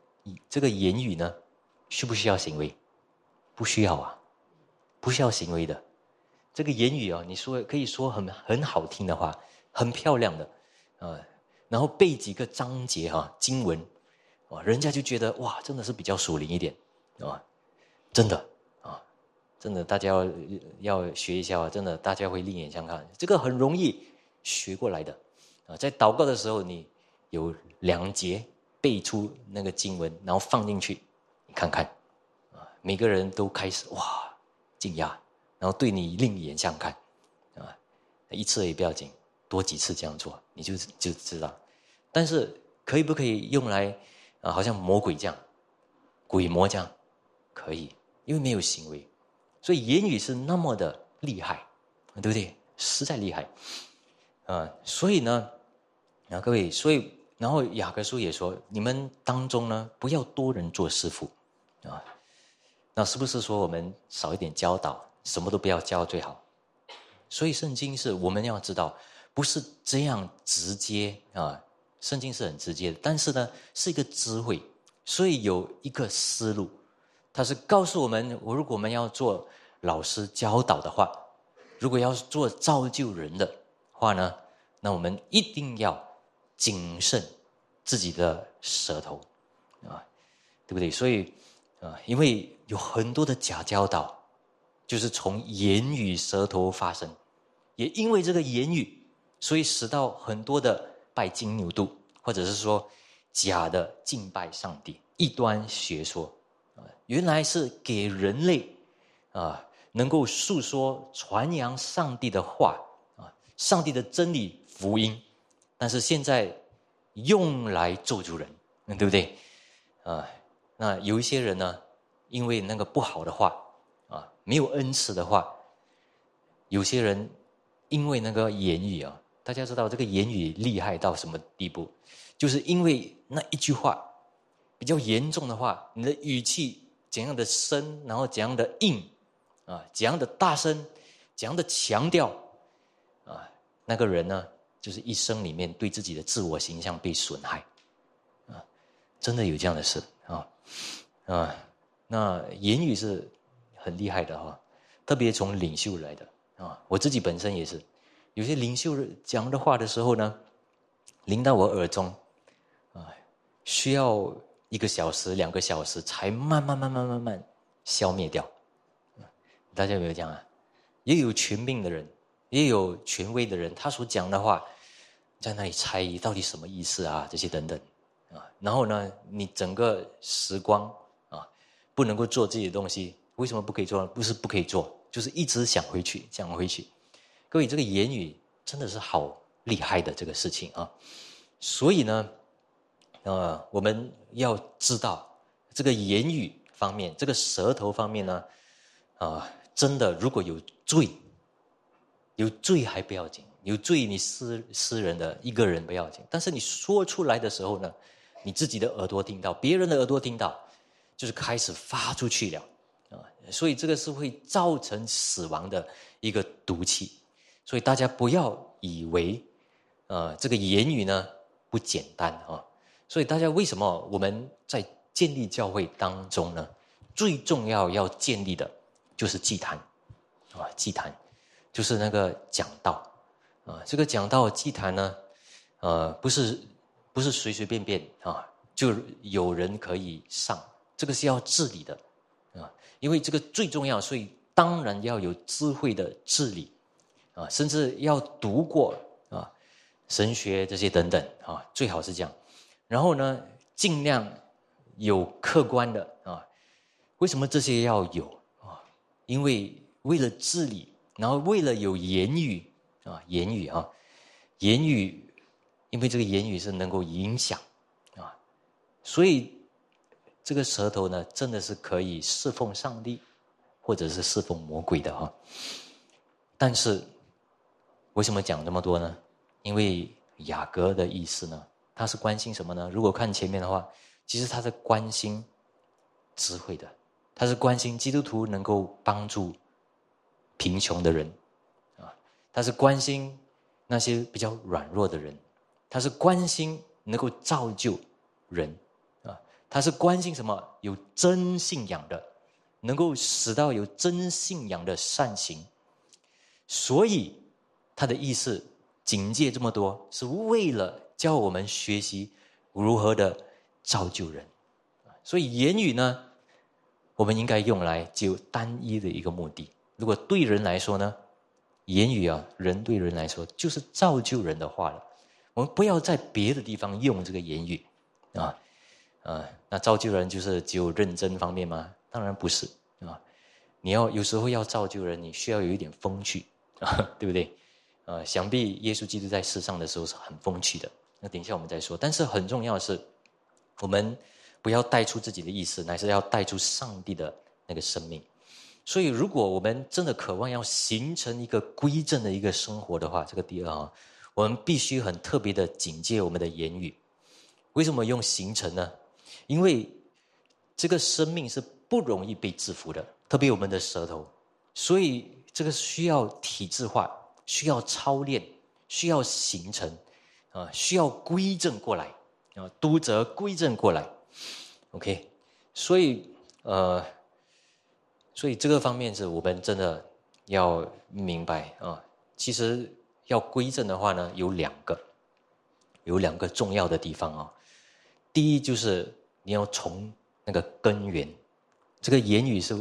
这个言语呢，需不需要行为？不需要啊，不需要行为的。这个言语啊，你说可以说很很好听的话，很漂亮的啊，然后背几个章节哈经文，哇，人家就觉得哇，真的是比较属灵一点。啊，真的啊，真的，大家要要学一下啊！真的，大家会另眼相看。这个很容易学过来的啊，在祷告的时候，你有两节背出那个经文，然后放进去，你看看啊，每个人都开始哇惊讶，然后对你另眼相看啊，一次也不要紧，多几次这样做，你就就知道。但是可以不可以用来啊？好像魔鬼这样，鬼魔这样？可以，因为没有行为，所以言语是那么的厉害，对不对？实在厉害，啊，所以呢，啊，各位，所以然后雅各书也说，你们当中呢，不要多人做师傅，啊，那是不是说我们少一点教导，什么都不要教最好？所以圣经是我们要知道，不是这样直接啊，圣经是很直接的，但是呢，是一个智慧，所以有一个思路。它是告诉我们：，我如果我们要做老师教导的话，如果要做造就人的话呢，那我们一定要谨慎自己的舌头，啊，对不对？所以啊，因为有很多的假教导，就是从言语舌头发生，也因为这个言语，所以使到很多的拜金牛犊，或者是说假的敬拜上帝，异端学说。原来是给人类啊，能够诉说、传扬上帝的话啊，上帝的真理福音，但是现在用来咒诅人，对不对？啊，那有一些人呢，因为那个不好的话，没有恩赐的话，有些人因为那个言语啊，大家知道这个言语厉害到什么地步？就是因为那一句话比较严重的话，你的语气。怎样的深，然后怎样的硬，啊，怎样的大声，怎样的强调，啊，那个人呢，就是一生里面对自己的自我形象被损害，啊，真的有这样的事啊，啊，那言语是很厉害的哈，特别从领袖来的啊，我自己本身也是，有些领袖讲的话的时候呢，临到我耳中，啊，需要。一个小时、两个小时，才慢慢、慢慢、慢慢消灭掉。大家有没有讲啊？也有权柄的人，也有权威的人，他所讲的话，在那里猜疑到底什么意思啊？这些等等啊。然后呢，你整个时光啊，不能够做这些东西，为什么不可以做？不是不可以做，就是一直想回去，想回去。各位，这个言语真的是好厉害的这个事情啊。所以呢。啊，我们要知道这个言语方面，这个舌头方面呢，啊，真的如果有罪，有罪还不要紧，有罪你私私人的一个人不要紧，但是你说出来的时候呢，你自己的耳朵听到，别人的耳朵听到，就是开始发出去了啊，所以这个是会造成死亡的一个毒气，所以大家不要以为，呃，这个言语呢不简单啊。所以大家为什么我们在建立教会当中呢？最重要要建立的，就是祭坛，啊，祭坛，就是那个讲道，啊，这个讲道祭坛呢，呃，不是不是随随便便啊，就有人可以上，这个是要治理的，因为这个最重要，所以当然要有智慧的治理，啊，甚至要读过啊神学这些等等啊，最好是这样。然后呢，尽量有客观的啊。为什么这些要有啊？因为为了治理，然后为了有言语啊，言语啊，言语，因为这个言语是能够影响啊，所以这个舌头呢，真的是可以侍奉上帝，或者是侍奉魔鬼的哈。但是为什么讲这么多呢？因为雅各的意思呢？他是关心什么呢？如果看前面的话，其实他是关心智慧的，他是关心基督徒能够帮助贫穷的人，啊，他是关心那些比较软弱的人，他是关心能够造就人，他是关心什么？有真信仰的，能够使到有真信仰的善行，所以他的意思。警戒这么多，是为了教我们学习如何的造就人。所以言语呢，我们应该用来只有单一的一个目的。如果对人来说呢，言语啊，人对人来说就是造就人的话了。我们不要在别的地方用这个言语啊啊，那造就人就是只有认真方面吗？当然不是啊。你要有时候要造就人，你需要有一点风趣啊，对不对？呃，想必耶稣基督在世上的时候是很风趣的。那等一下我们再说。但是很重要的是，我们不要带出自己的意思，乃是要带出上帝的那个生命。所以，如果我们真的渴望要形成一个归正的一个生活的话，这个第二啊，我们必须很特别的警戒我们的言语。为什么用形成呢？因为这个生命是不容易被制服的，特别我们的舌头。所以，这个需要体制化。需要操练，需要形成，啊，需要归正过来，啊，督责归正过来，OK，所以呃，所以这个方面是我们真的要明白啊。其实要归正的话呢，有两个，有两个重要的地方啊。第一就是你要从那个根源，这个言语是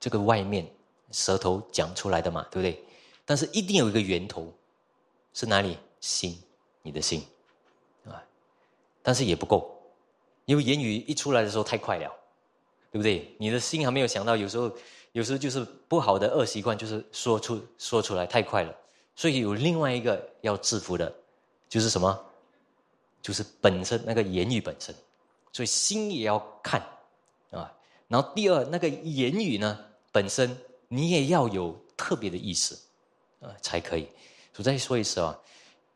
这个外面舌头讲出来的嘛，对不对？但是一定有一个源头，是哪里？心，你的心，啊，但是也不够，因为言语一出来的时候太快了，对不对？你的心还没有想到，有时候，有时候就是不好的恶习惯，就是说出说出来太快了。所以有另外一个要制服的，就是什么？就是本身那个言语本身，所以心也要看啊。然后第二，那个言语呢，本身你也要有特别的意思。啊，才可以。我再说一次啊，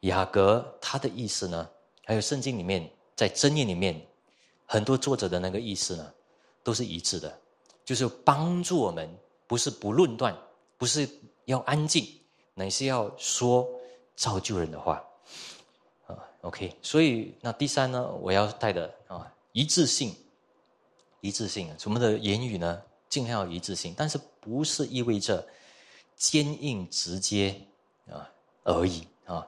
雅各他的意思呢，还有圣经里面在箴言里面很多作者的那个意思呢，都是一致的，就是帮助我们，不是不论断，不是要安静，乃是要说造就人的话。，OK。所以那第三呢，我要带的啊，一致性，一致性，我们的言语呢，尽量要一致性，但是不是意味着。坚硬直接啊而已啊，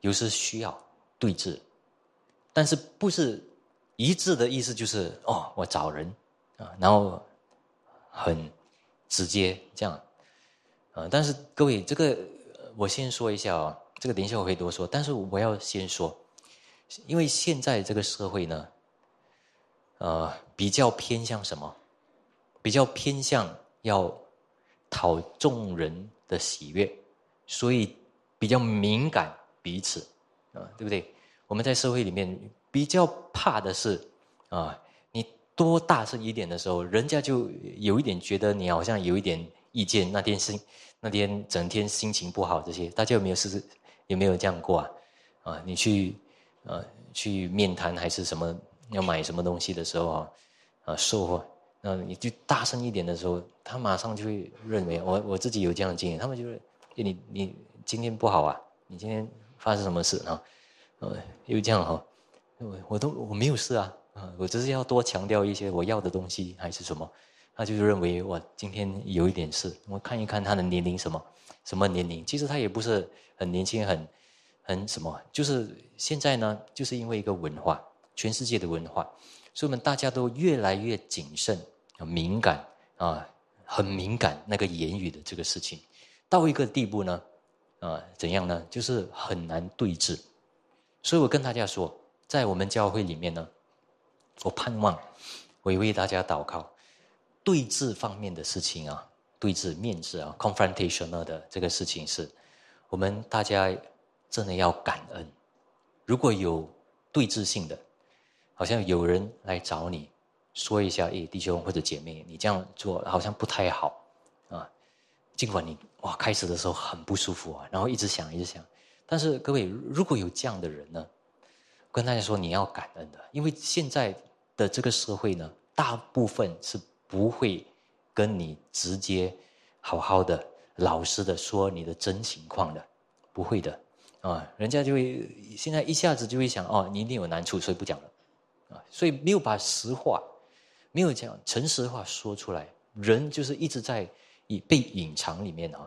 有时需要对峙，但是不是一致的意思就是哦，我找人啊，然后很直接这样啊。但是各位，这个我先说一下啊，这个等一下我会多说。但是我要先说，因为现在这个社会呢，呃，比较偏向什么？比较偏向要。讨众人的喜悦，所以比较敏感彼此，啊，对不对？我们在社会里面比较怕的是，啊，你多大声一点的时候，人家就有一点觉得你好像有一点意见。那天心，那天整天心情不好，这些大家有没有试试？有没有这样过啊？啊，你去，呃，去面谈还是什么要买什么东西的时候啊，啊，售后。那你就大声一点的时候，他马上就会认为我我自己有这样的经验。他们就是，你你今天不好啊，你今天发生什么事啊？呃，又这样哈，我我都我没有事啊，啊，我只是要多强调一些我要的东西还是什么，他就认为我今天有一点事。我看一看他的年龄什么什么年龄，其实他也不是很年轻，很很什么，就是现在呢，就是因为一个文化，全世界的文化，所以我们大家都越来越谨慎。敏感啊，很敏感那个言语的这个事情，到一个地步呢，啊，怎样呢？就是很难对峙。所以我跟大家说，在我们教会里面呢，我盼望，我也为大家祷告，对峙方面的事情啊，对峙面质啊，confrontational 的这个事情是，我们大家真的要感恩。如果有对峙性的，好像有人来找你。说一下，诶，弟兄或者姐妹，你这样做好像不太好，啊，尽管你哇开始的时候很不舒服啊，然后一直想一直想，但是各位，如果有这样的人呢，跟大家说你要感恩的，因为现在的这个社会呢，大部分是不会跟你直接好好的、老实的说你的真情况的，不会的啊，人家就会现在一下子就会想哦，你一定有难处，所以不讲了啊，所以没有把实话，没有讲诚实话说出来，人就是一直在以被隐藏里面啊。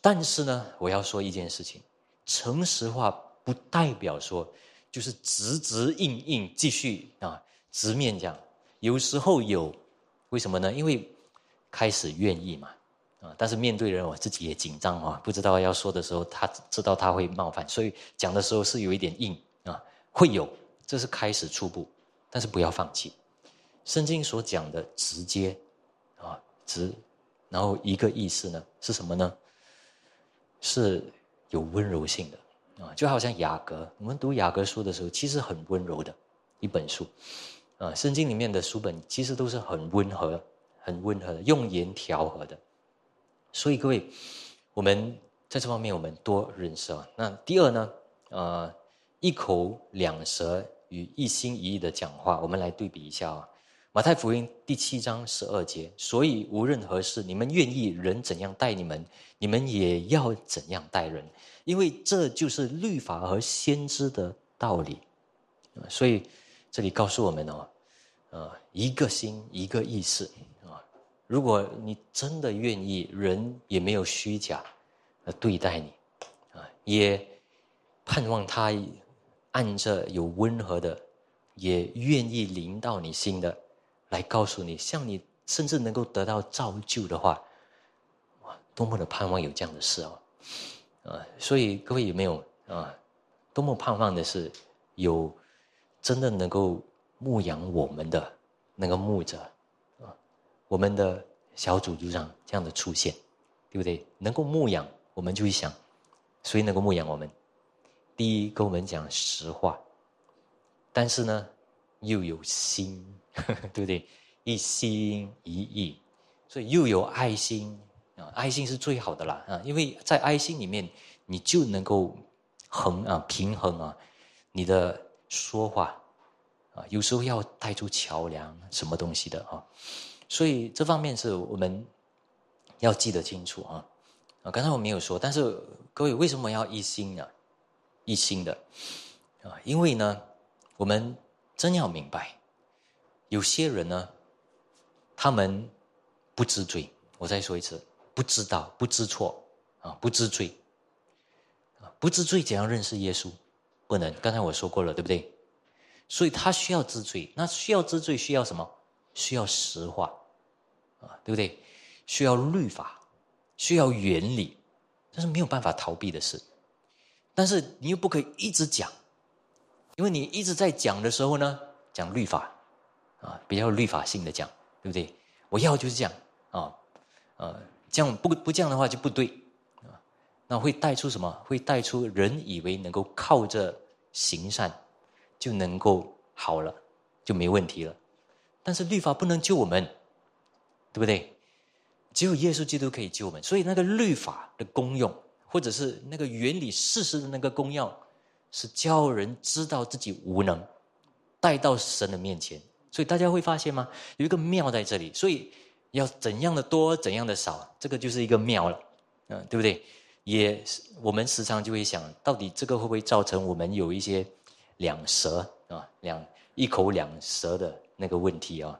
但是呢，我要说一件事情。诚实话不代表说就是直直硬硬继续啊直面讲，有时候有，为什么呢？因为开始愿意嘛啊，但是面对人我自己也紧张啊，不知道要说的时候他知道他会冒犯，所以讲的时候是有一点硬啊，会有，这是开始初步，但是不要放弃。圣经所讲的直接啊直，然后一个意思呢是什么呢？是。有温柔性的啊，就好像雅各，我们读雅各书的时候，其实很温柔的一本书啊。圣经里面的书本其实都是很温和、很温和的，用言调和的。所以各位，我们在这方面我们多认识啊。那第二呢，呃，一口两舌与一心一意的讲话，我们来对比一下啊。马太福音第七章十二节，所以无论何事，你们愿意人怎样待你们，你们也要怎样待人，因为这就是律法和先知的道理。所以这里告诉我们哦，呃，一个心一个意思。如果你真的愿意，人也没有虚假来对待你啊，也盼望他按着有温和的，也愿意临到你心的。来告诉你，像你甚至能够得到造就的话，哇，多么的盼望有这样的事哦，啊，所以各位有没有啊？多么盼望的是有真的能够牧养我们的那个牧者，我们的小组组长这样的出现，对不对？能够牧养，我们就会想，谁能够牧养我们？第一，跟我们讲实话，但是呢，又有心。对不对？一心一意，所以又有爱心啊！爱心是最好的啦啊！因为在爱心里面，你就能够衡啊平衡啊你的说话啊，有时候要带出桥梁什么东西的啊，所以这方面是我们要记得清楚啊啊！刚才我没有说，但是各位为什么要一心呢？一心的啊，因为呢，我们真要明白。有些人呢，他们不知罪。我再说一次，不知道、不知错啊，不知罪啊，不知罪怎样认识耶稣？不能。刚才我说过了，对不对？所以他需要知罪。那需要知罪，需要什么？需要实话啊，对不对？需要律法，需要原理，这是没有办法逃避的事。但是你又不可以一直讲，因为你一直在讲的时候呢，讲律法。啊，比较律法性的讲，对不对？我要就是这样啊，呃，这样不不这样的话就不对啊。那会带出什么？会带出人以为能够靠着行善就能够好了，就没问题了。但是律法不能救我们，对不对？只有耶稣基督可以救我们。所以那个律法的功用，或者是那个原理事实的那个功用，是教人知道自己无能，带到神的面前。所以大家会发现吗？有一个妙在这里，所以要怎样的多，怎样的少，这个就是一个妙了，嗯，对不对？也我们时常就会想到底这个会不会造成我们有一些两舌啊，两一口两舌的那个问题啊？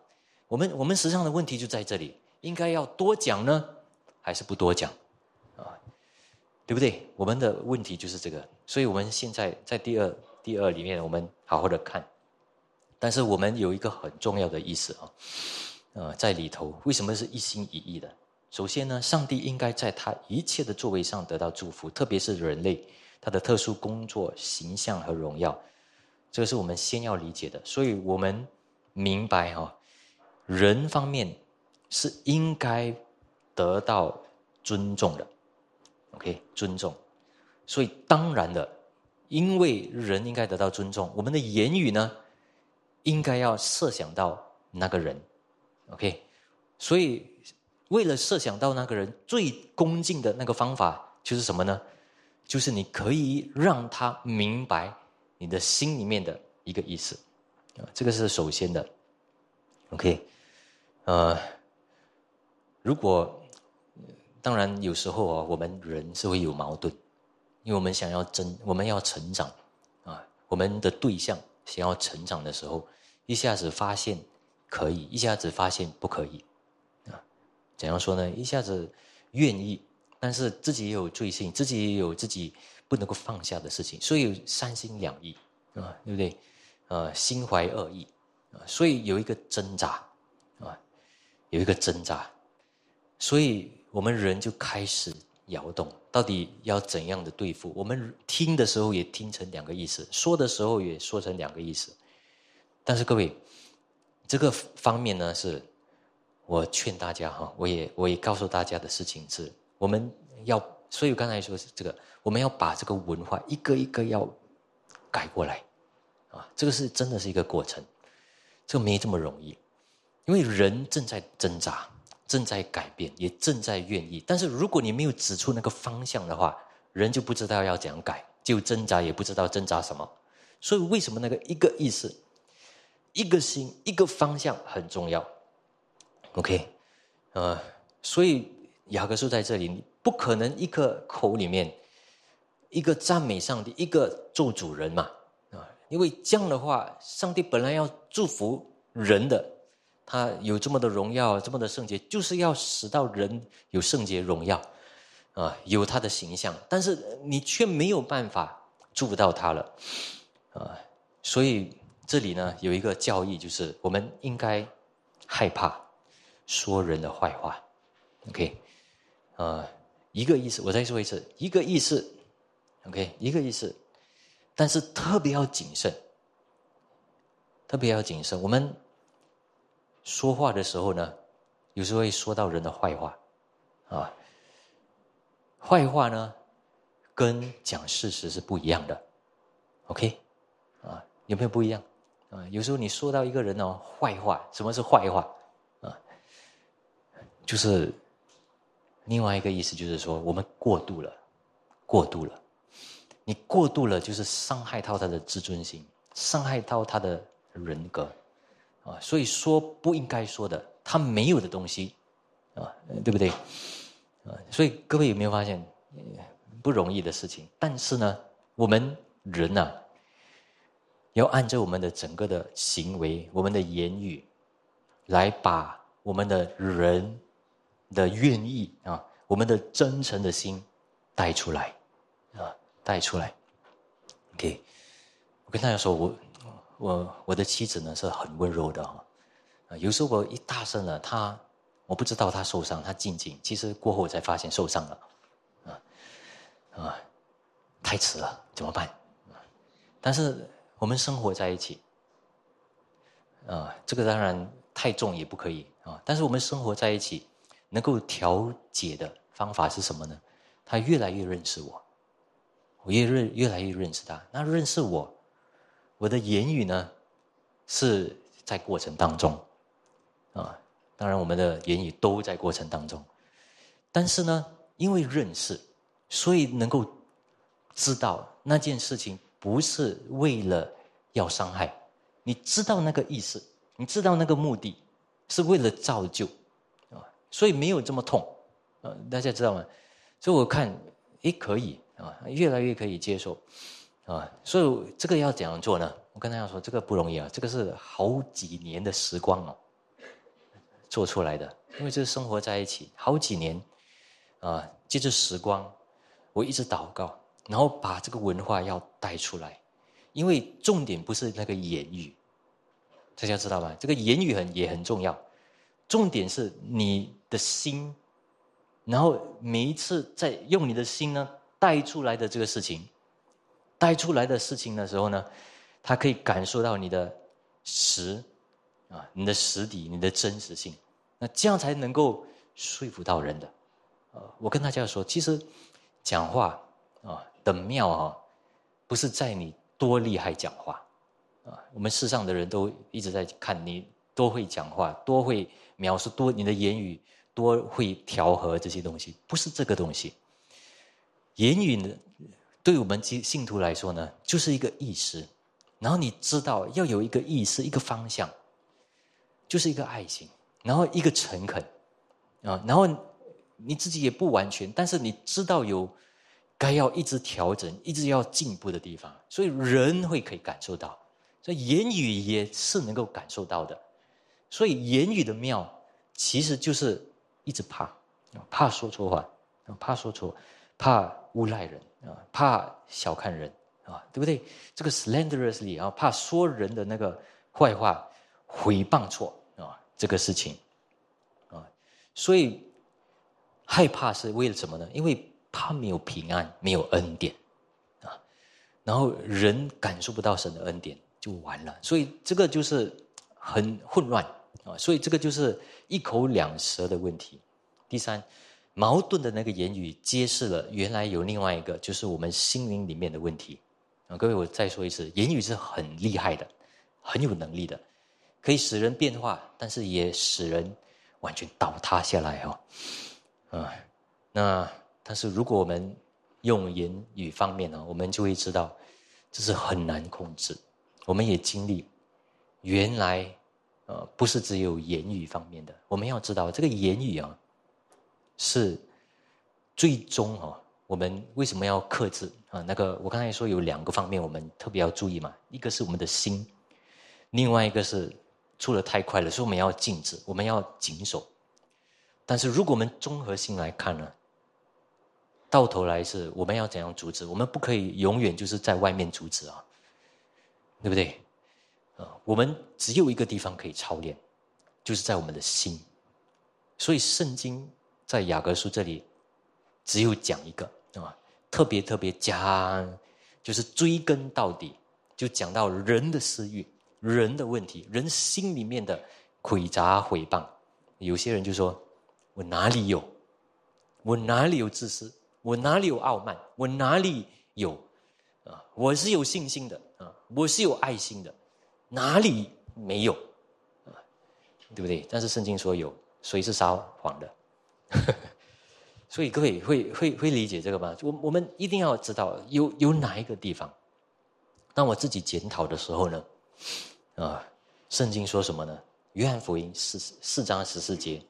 我们我们时常的问题就在这里，应该要多讲呢，还是不多讲啊？对不对？我们的问题就是这个，所以我们现在在第二第二里面，我们好好的看。但是我们有一个很重要的意思啊，呃，在里头为什么是一心一意的？首先呢，上帝应该在他一切的作为上得到祝福，特别是人类他的特殊工作形象和荣耀，这个是我们先要理解的。所以我们明白哈，人方面是应该得到尊重的，OK，尊重。所以当然的，因为人应该得到尊重，我们的言语呢？应该要设想到那个人，OK，所以为了设想到那个人最恭敬的那个方法就是什么呢？就是你可以让他明白你的心里面的一个意思，啊，这个是首先的。OK，呃，如果当然有时候啊，我们人是会有矛盾，因为我们想要增，我们要成长，啊，我们的对象想要成长的时候，一下子发现可以，一下子发现不可以，啊，怎样说呢？一下子愿意。但是自己也有罪性，自己也有自己不能够放下的事情，所以三心两意啊，对不对？呃，心怀恶意所以有一个挣扎啊，有一个挣扎，所以我们人就开始摇动，到底要怎样的对付？我们听的时候也听成两个意思，说的时候也说成两个意思。但是各位，这个方面呢，是我劝大家哈，我也我也告诉大家的事情是。我们要，所以我刚才说是这个，我们要把这个文化一个一个要改过来，啊，这个是真的是一个过程，这没这么容易，因为人正在挣扎，正在改变，也正在愿意。但是如果你没有指出那个方向的话，人就不知道要怎样改，就挣扎也不知道挣扎什么。所以为什么那个一个意思、一个心、一个方向很重要？OK，呃，所以。雅各书在这里，你不可能一个口里面一个赞美上帝，一个做主人嘛啊！因为这样的话，上帝本来要祝福人的，他有这么的荣耀，这么的圣洁，就是要使到人有圣洁荣耀啊，有他的形象。但是你却没有办法祝福到他了啊！所以这里呢有一个教义，就是我们应该害怕说人的坏话。OK。啊，一个意思，我再说一次，一个意思，OK，一个意思，但是特别要谨慎，特别要谨慎。我们说话的时候呢，有时候会说到人的坏话，啊，坏话呢，跟讲事实是不一样的，OK，啊，有没有不一样？啊，有时候你说到一个人哦，坏话，什么是坏话？啊，就是。另外一个意思就是说，我们过度了，过度了，你过度了，就是伤害到他的自尊心，伤害到他的人格，啊，所以说不应该说的，他没有的东西，啊，对不对？啊，所以各位有没有发现，不容易的事情？但是呢，我们人呐，要按照我们的整个的行为，我们的言语，来把我们的人。的愿意啊，我们的真诚的心带出来啊，带出来。OK，我跟大家说，我我我的妻子呢是很温柔的哈，啊，有时候我一大声了，她我不知道她受伤，她静静，其实过后我才发现受伤了，啊啊，太迟了，怎么办？但是我们生活在一起，啊，这个当然太重也不可以啊，但是我们生活在一起。能够调解的方法是什么呢？他越来越认识我，我越认越来越认识他。那认识我，我的言语呢，是在过程当中，啊，当然我们的言语都在过程当中。但是呢，因为认识，所以能够知道那件事情不是为了要伤害，你知道那个意思，你知道那个目的是为了造就。所以没有这么痛，啊，大家知道吗？所以我看，诶，可以啊，越来越可以接受，啊，所以这个要怎样做呢？我跟大家说，这个不容易啊，这个是好几年的时光哦，做出来的，因为这是生活在一起好几年，啊，借着时光，我一直祷告，然后把这个文化要带出来，因为重点不是那个言语，大家知道吗？这个言语很也很重要。重点是你的心，然后每一次在用你的心呢带出来的这个事情，带出来的事情的时候呢，他可以感受到你的实啊，你的实底，你的真实性，那这样才能够说服到人的。呃，我跟大家说，其实讲话啊的妙啊，不是在你多厉害讲话啊，我们世上的人都一直在看你多会讲话，多会。描述多你的言语多会调和这些东西，不是这个东西。言语呢，对我们基信徒来说呢，就是一个意识。然后你知道要有一个意识，一个方向，就是一个爱心，然后一个诚恳啊，然后你自己也不完全，但是你知道有该要一直调整、一直要进步的地方，所以人会可以感受到，所以言语也是能够感受到的。所以言语的妙，其实就是一直怕，怕说错话，怕说错，怕诬赖人啊，怕小看人。啊，对不对？这个 slanderously 啊，怕说人的那个坏话，毁谤错啊，这个事情啊，所以害怕是为了什么呢？因为怕没有平安，没有恩典啊，然后人感受不到神的恩典，就完了。所以这个就是很混乱啊，所以这个就是一口两舌的问题。第三，矛盾的那个言语揭示了原来有另外一个，就是我们心灵里面的问题。啊各位，我再说一次，言语是很厉害的，很有能力的，可以使人变化，但是也使人完全倒塌下来哦。啊，那但是如果我们用言语方面呢，我们就会知道这是很难控制。我们也经历，原来呃不是只有言语方面的，我们要知道这个言语啊是最终哦。我们为什么要克制啊？那个我刚才说有两个方面，我们特别要注意嘛。一个是我们的心，另外一个是出的太快了，所以我们要静止，我们要谨守。但是如果我们综合性来看呢，到头来是我们要怎样阻止？我们不可以永远就是在外面阻止啊，对不对？啊，我们只有一个地方可以操练，就是在我们的心。所以圣经在雅各书这里只有讲一个。啊，特别特别讲，就是追根到底，就讲到人的私欲、人的问题、人心里面的诡诈毁谤。有些人就说：“我哪里有？我哪里有自私？我哪里有傲慢？我哪里有？啊，我是有信心的啊，我是有爱心的，哪里没有？啊，对不对？但是圣经说有，谁是撒谎的？” 所以各位会会会理解这个吗？我我们一定要知道有有哪一个地方。当我自己检讨的时候呢，啊，圣经说什么呢？约翰福音四四章十四节：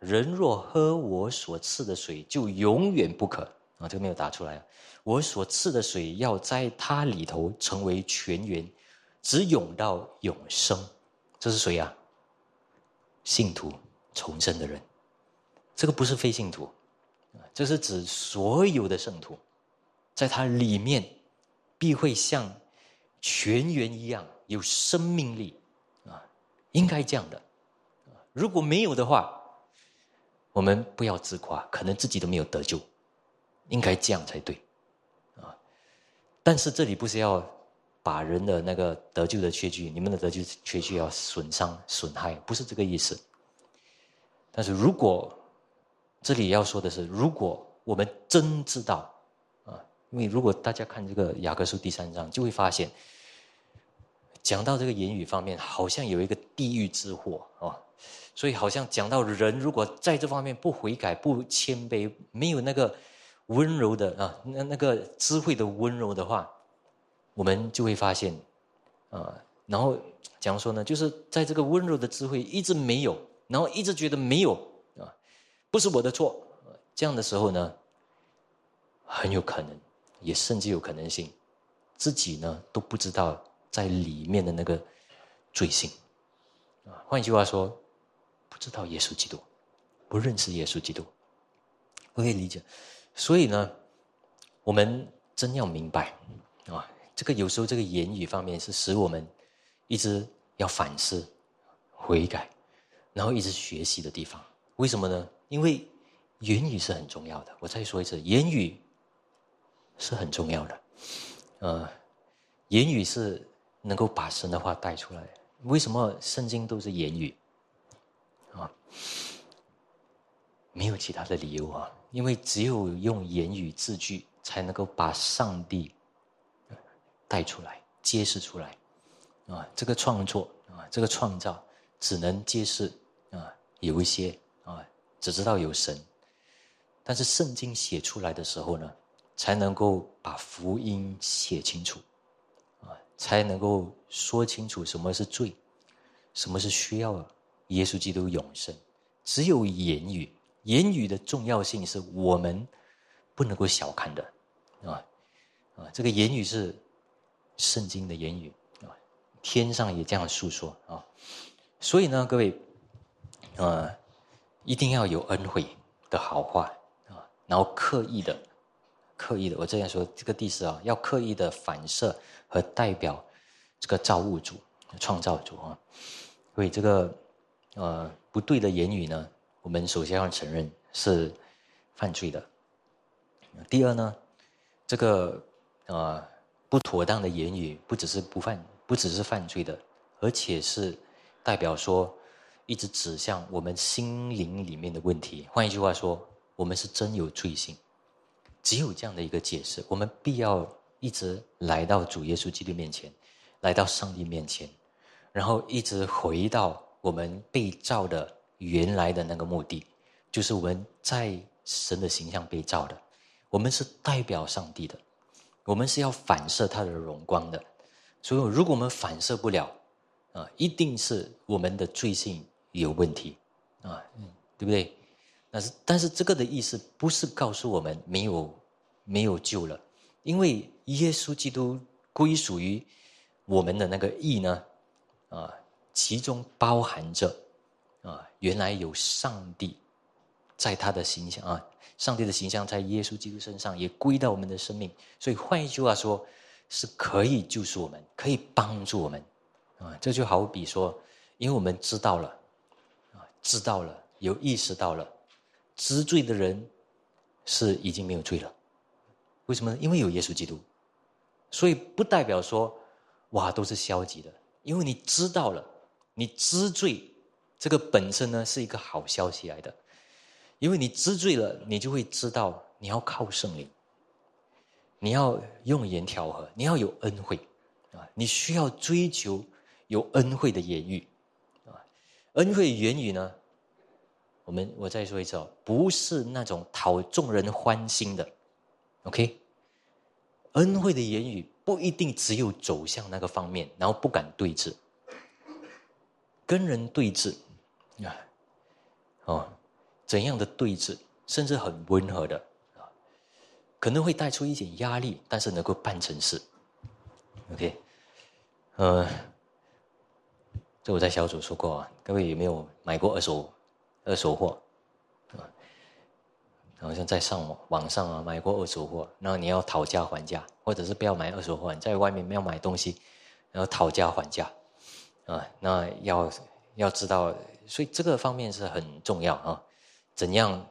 人若喝我所赐的水，就永远不渴。啊，这个没有打出来。我所赐的水要在它里头成为泉源，直涌到永生。这是谁呀？信徒重生的人。这个不是非信徒。这是指所有的圣徒，在它里面必会像泉源一样有生命力啊，应该这样的。如果没有的话，我们不要自夸，可能自己都没有得救，应该这样才对啊。但是这里不是要把人的那个得救的缺据，你们的得救缺据要损伤损害，不是这个意思。但是如果这里要说的是，如果我们真知道啊，因为如果大家看这个雅各书第三章，就会发现，讲到这个言语方面，好像有一个地狱之祸啊，所以好像讲到人如果在这方面不悔改、不谦卑，没有那个温柔的啊，那那个智慧的温柔的话，我们就会发现啊，然后讲说呢，就是在这个温柔的智慧一直没有，然后一直觉得没有。不是我的错，这样的时候呢，很有可能，也甚至有可能性，自己呢都不知道在里面的那个罪性，啊，换句话说，不知道耶稣基督，不认识耶稣基督，可以理解。所以呢，我们真要明白啊，这个有时候这个言语方面是使我们一直要反思、悔改，然后一直学习的地方。为什么呢？因为言语是很重要的，我再说一次，言语是很重要的。呃，言语是能够把神的话带出来。为什么圣经都是言语？啊，没有其他的理由啊，因为只有用言语字句，才能够把上帝带出来、揭示出来。啊，这个创作啊，这个创造，只能揭示啊，有一些。只知道有神，但是圣经写出来的时候呢，才能够把福音写清楚，啊，才能够说清楚什么是罪，什么是需要耶稣基督永生。只有言语，言语的重要性是我们不能够小看的，啊啊，这个言语是圣经的言语啊，天上也这样诉说啊，所以呢，各位，啊，一定要有恩惠的好话啊，然后刻意的、刻意的，我这样说，这个第四啊，要刻意的反射和代表这个造物主、创造主啊，所以这个呃。不对的言语呢，我们首先要承认是犯罪的。第二呢，这个呃不妥当的言语不只是不犯，不只是犯罪的，而且是代表说一直指向我们心灵里面的问题。换一句话说，我们是真有罪性。只有这样的一个解释，我们必要一直来到主耶稣基督面前，来到上帝面前，然后一直回到。我们被造的原来的那个目的，就是我们在神的形象被造的，我们是代表上帝的，我们是要反射他的荣光的。所以，如果我们反射不了，啊，一定是我们的罪性有问题，啊，对不对？但是，但是这个的意思不是告诉我们没有没有救了，因为耶稣基督归属于我们的那个义呢，啊。其中包含着，啊，原来有上帝，在他的形象啊，上帝的形象在耶稣基督身上也归到我们的生命，所以换一句话说，是可以救赎我们，可以帮助我们，啊，这就好比说，因为我们知道了，知道了，有意识到了，知罪的人是已经没有罪了，为什么呢？因为有耶稣基督，所以不代表说，哇，都是消极的，因为你知道了。你知罪，这个本身呢是一个好消息来的，因为你知罪了，你就会知道你要靠圣灵，你要用言调和，你要有恩惠。啊，你需要追求有恩惠的言语，恩惠言语呢，我们我再说一次哦，不是那种讨众人欢心的，OK，恩惠的言语不一定只有走向那个方面，然后不敢对峙。跟人对峙，啊，哦，怎样的对峙，甚至很温和的啊，可能会带出一点压力，但是能够办成事。OK，呃，我在小组说过，各位有没有买过二手二手货啊？好像在上网网上啊买过二手货，那你要讨价还价，或者是不要买二手货，你在外面要买东西，然后讨价还价。啊，那要要知道，所以这个方面是很重要啊。怎样？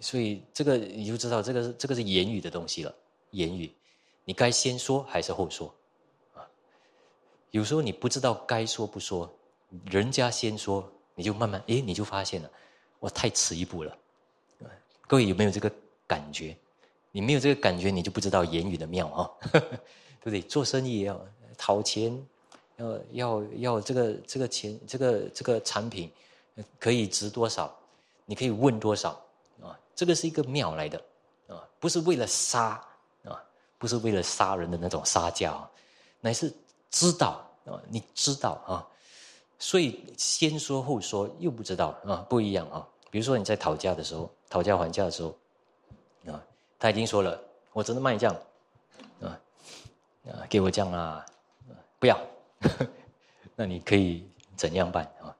所以这个你就知道，这个是这个是言语的东西了。言语，你该先说还是后说？啊，有时候你不知道该说不说，人家先说，你就慢慢诶，你就发现了，我太迟一步了。各位有没有这个感觉？你没有这个感觉，你就不知道言语的妙啊，对不对？做生意也要讨钱。要要要这个这个钱这个这个产品可以值多少？你可以问多少啊？这个是一个妙来的啊，不是为了杀啊，不是为了杀人的那种杀价，乃是知道啊，你知道啊，所以先说后说又不知道啊，不一样啊。比如说你在讨价的时候，讨价还价的时候啊，他已经说了，我只能卖这样啊啊，给我这样啊，不要。那你可以怎样办啊？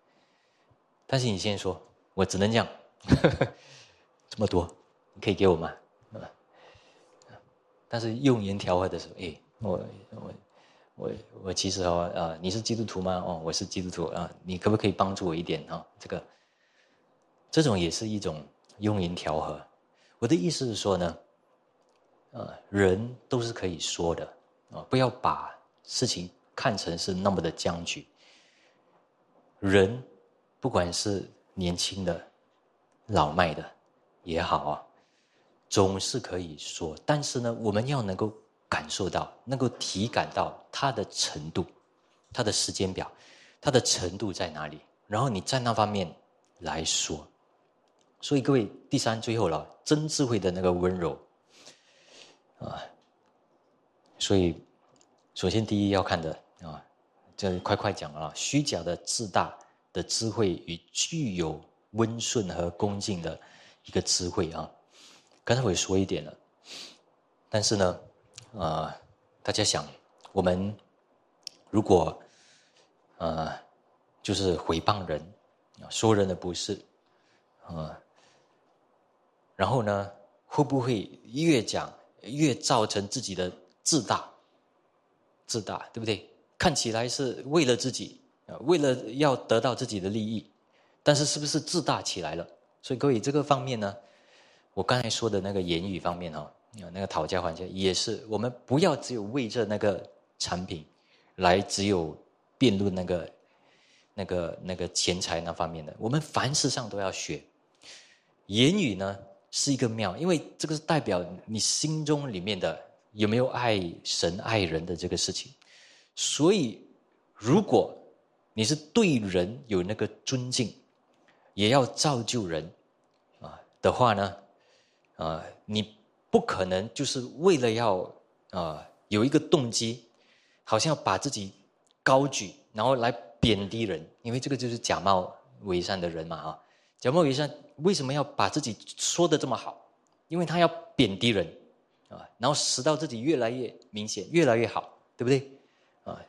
但是你先说，我只能这样，这么多，你可以给我吗？啊？但是用言调和的时候，哎，我我我我其实哦啊，你是基督徒吗？哦，我是基督徒啊，你可不可以帮助我一点啊？这个，这种也是一种用言调和。我的意思是说呢，呃，人都是可以说的啊，不要把事情。看成是那么的僵局。人，不管是年轻的、老迈的也好啊，总是可以说。但是呢，我们要能够感受到，能够体感到它的程度、它的时间表、它的程度在哪里，然后你在那方面来说。所以各位，第三最后了，真智慧的那个温柔。啊，所以首先第一要看的啊，这快快讲了，虚假的自大的智慧与具有温顺和恭敬的一个智慧啊，刚才我也说一点了，但是呢，啊，大家想，我们如果呃，就是诽谤人，说人的不是，啊。然后呢，会不会越讲越造成自己的自大？自大对不对？看起来是为了自己，为了要得到自己的利益，但是是不是自大起来了？所以各位这个方面呢，我刚才说的那个言语方面有，那个讨价还价也是，我们不要只有为着那个产品来只有辩论那个那个那个钱财那方面的，我们凡事上都要学言语呢。是一个庙，因为这个是代表你心中里面的有没有爱神爱人的这个事情。所以，如果你是对人有那个尊敬，也要造就人啊的话呢，啊，你不可能就是为了要啊有一个动机，好像要把自己高举，然后来贬低人，因为这个就是假冒伪善的人嘛啊。假冒伪善为什么要把自己说的这么好？因为他要贬低人，啊，然后使到自己越来越明显，越来越好，对不对？啊，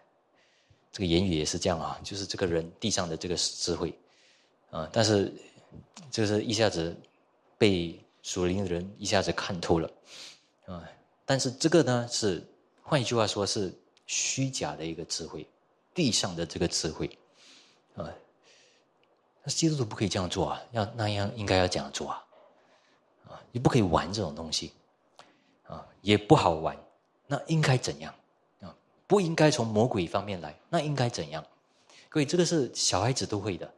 这个言语也是这样啊，就是这个人地上的这个智慧，啊，但是就是一下子被属灵的人一下子看透了，啊，但是这个呢是换一句话说是虚假的一个智慧，地上的这个智慧，啊。那基督徒不可以这样做啊！要那样应该要这样做啊！啊，你不可以玩这种东西，啊，也不好玩。那应该怎样？啊，不应该从魔鬼方面来。那应该怎样？各位，这个是小孩子都会的，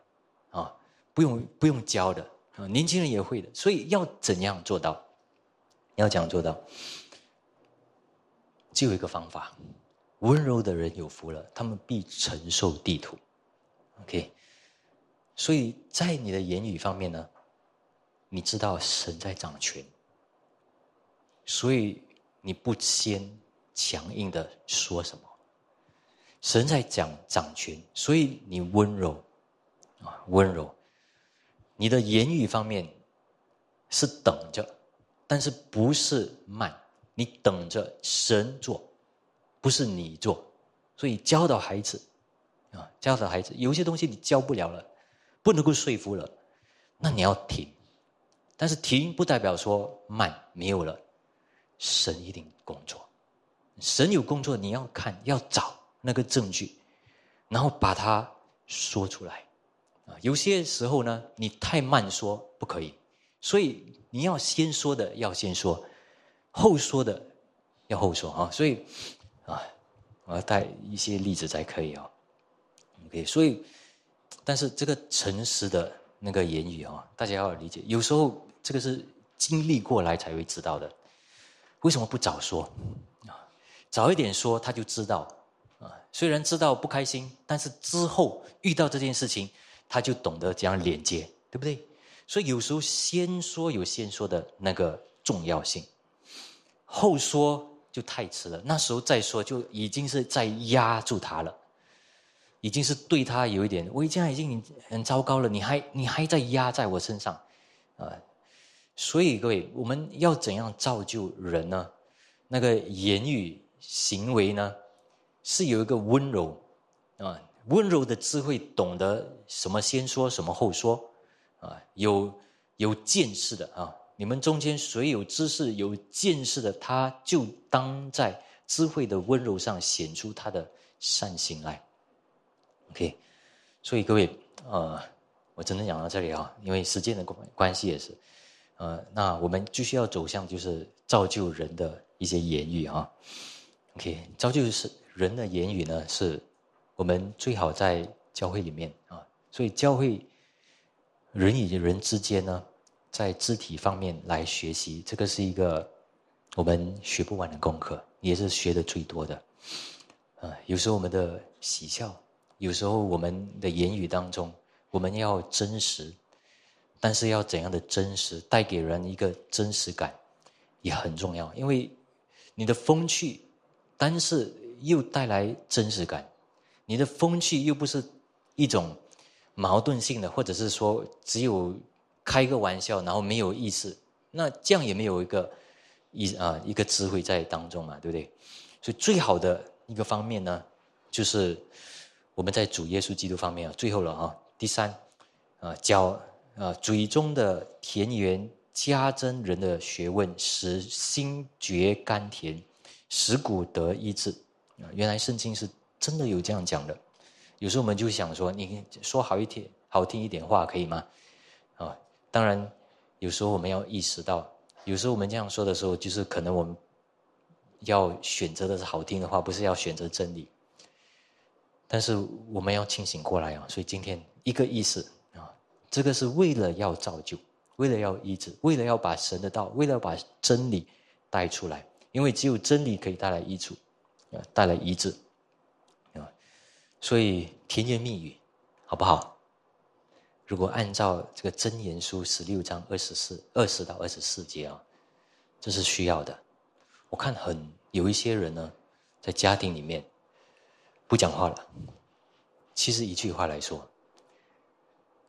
啊，不用不用教的年轻人也会的。所以要怎样做到？要怎样做到？只有一个方法：温柔的人有福了，他们必承受地土。OK。所以在你的言语方面呢，你知道神在掌权，所以你不先强硬的说什么。神在讲掌权，所以你温柔啊，温柔。你的言语方面是等着，但是不是慢，你等着神做，不是你做。所以教导孩子啊，教导孩子，有些东西你教不了了。不能够说服了，那你要停，但是停不代表说慢没有了，神一定工作，神有工作，你要看要找那个证据，然后把它说出来，有些时候呢，你太慢说不可以，所以你要先说的要先说，后说的要后说啊，所以啊，我要带一些例子才可以哦，OK，所以。但是这个诚实的那个言语啊，大家要理解。有时候这个是经历过来才会知道的。为什么不早说啊？早一点说，他就知道啊。虽然知道不开心，但是之后遇到这件事情，他就懂得怎样连接，对不对？所以有时候先说有先说的那个重要性，后说就太迟了。那时候再说，就已经是在压住他了。已经是对他有一点，我现在已经很糟糕了，你还你还在压在我身上，啊，所以各位，我们要怎样造就人呢？那个言语行为呢，是有一个温柔啊，温柔的智慧，懂得什么先说，什么后说，啊，有有见识的啊，你们中间谁有知识、有见识的，他就当在智慧的温柔上显出他的善行来。OK，所以各位，呃，我只能讲到这里啊，因为时间的关关系也是，呃，那我们继续要走向就是造就人的一些言语啊。OK，造就是人的言语呢，是我们最好在教会里面啊，所以教会人与人之间呢，在肢体方面来学习，这个是一个我们学不完的功课，也是学的最多的。啊，有时候我们的喜笑。有时候我们的言语当中，我们要真实，但是要怎样的真实，带给人一个真实感，也很重要。因为你的风趣，但是又带来真实感。你的风趣又不是一种矛盾性的，或者是说只有开个玩笑，然后没有意思，那这样也没有一个一啊一个智慧在当中嘛，对不对？所以最好的一个方面呢，就是我们在主耶稣基督方面啊，最后了啊，第三啊教啊嘴中的田园。加增人的学问，使心觉甘甜，使骨得医治。啊，原来圣经是真的有这样讲的。有时候我们就想说，你说好一点、好听一点话可以吗？啊，当然，有时候我们要意识到，有时候我们这样说的时候，就是可能我们要选择的是好听的话，不是要选择真理。但是我们要清醒过来啊！所以今天一个意思啊，这个是为了要造就。为了要医治，为了要把神的道，为了把真理带出来，因为只有真理可以带来益处，啊，带来医治，所以甜言蜜语，好不好？如果按照这个真言书十六章二十四二十到二十四节啊，这是需要的。我看很有一些人呢，在家庭里面不讲话了，其实一句话来说，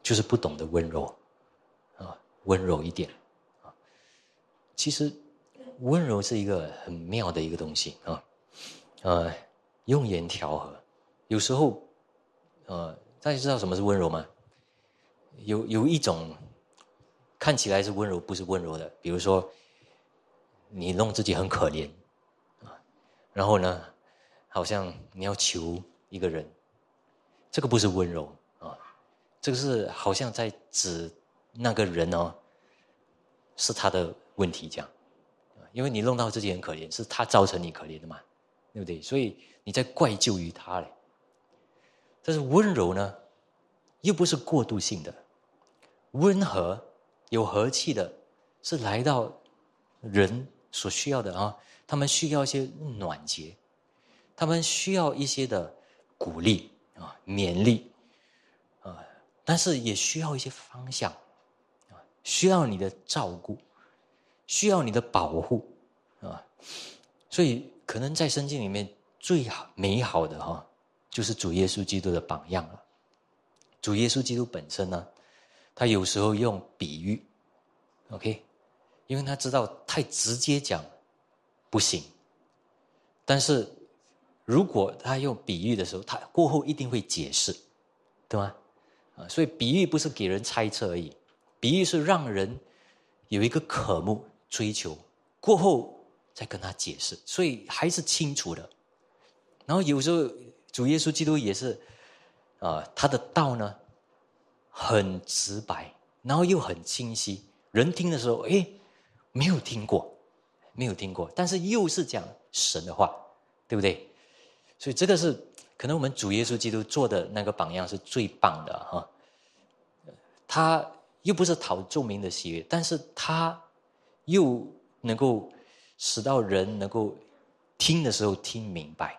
就是不懂得温柔啊。温柔一点，啊，其实温柔是一个很妙的一个东西啊，呃，用言调和，有时候，呃，大家知道什么是温柔吗？有有一种看起来是温柔，不是温柔的，比如说你弄自己很可怜，啊，然后呢，好像你要求一个人，这个不是温柔啊，这个是好像在指。那个人哦，是他的问题，这样，因为你弄到自己很可怜，是他造成你可怜的嘛，对不对？所以你在怪咎于他嘞。但是温柔呢，又不是过渡性的，温和有和气的，是来到人所需要的啊。他们需要一些暖结，他们需要一些的鼓励啊、勉励啊，但是也需要一些方向啊。需要你的照顾，需要你的保护，啊，所以可能在圣经里面最好美好的哈，就是主耶稣基督的榜样了。主耶稣基督本身呢，他有时候用比喻，OK，因为他知道太直接讲不行，但是如果他用比喻的时候，他过后一定会解释，对吗？啊，所以比喻不是给人猜测而已。比喻是让人有一个渴慕追求，过后再跟他解释，所以还是清楚的。然后有时候主耶稣基督也是，啊，他的道呢很直白，然后又很清晰，人听的时候，哎，没有听过，没有听过，但是又是讲神的话，对不对？所以这个是可能我们主耶稣基督做的那个榜样是最棒的哈，他。又不是讨众民的喜悦，但是他又能够使到人能够听的时候听明白。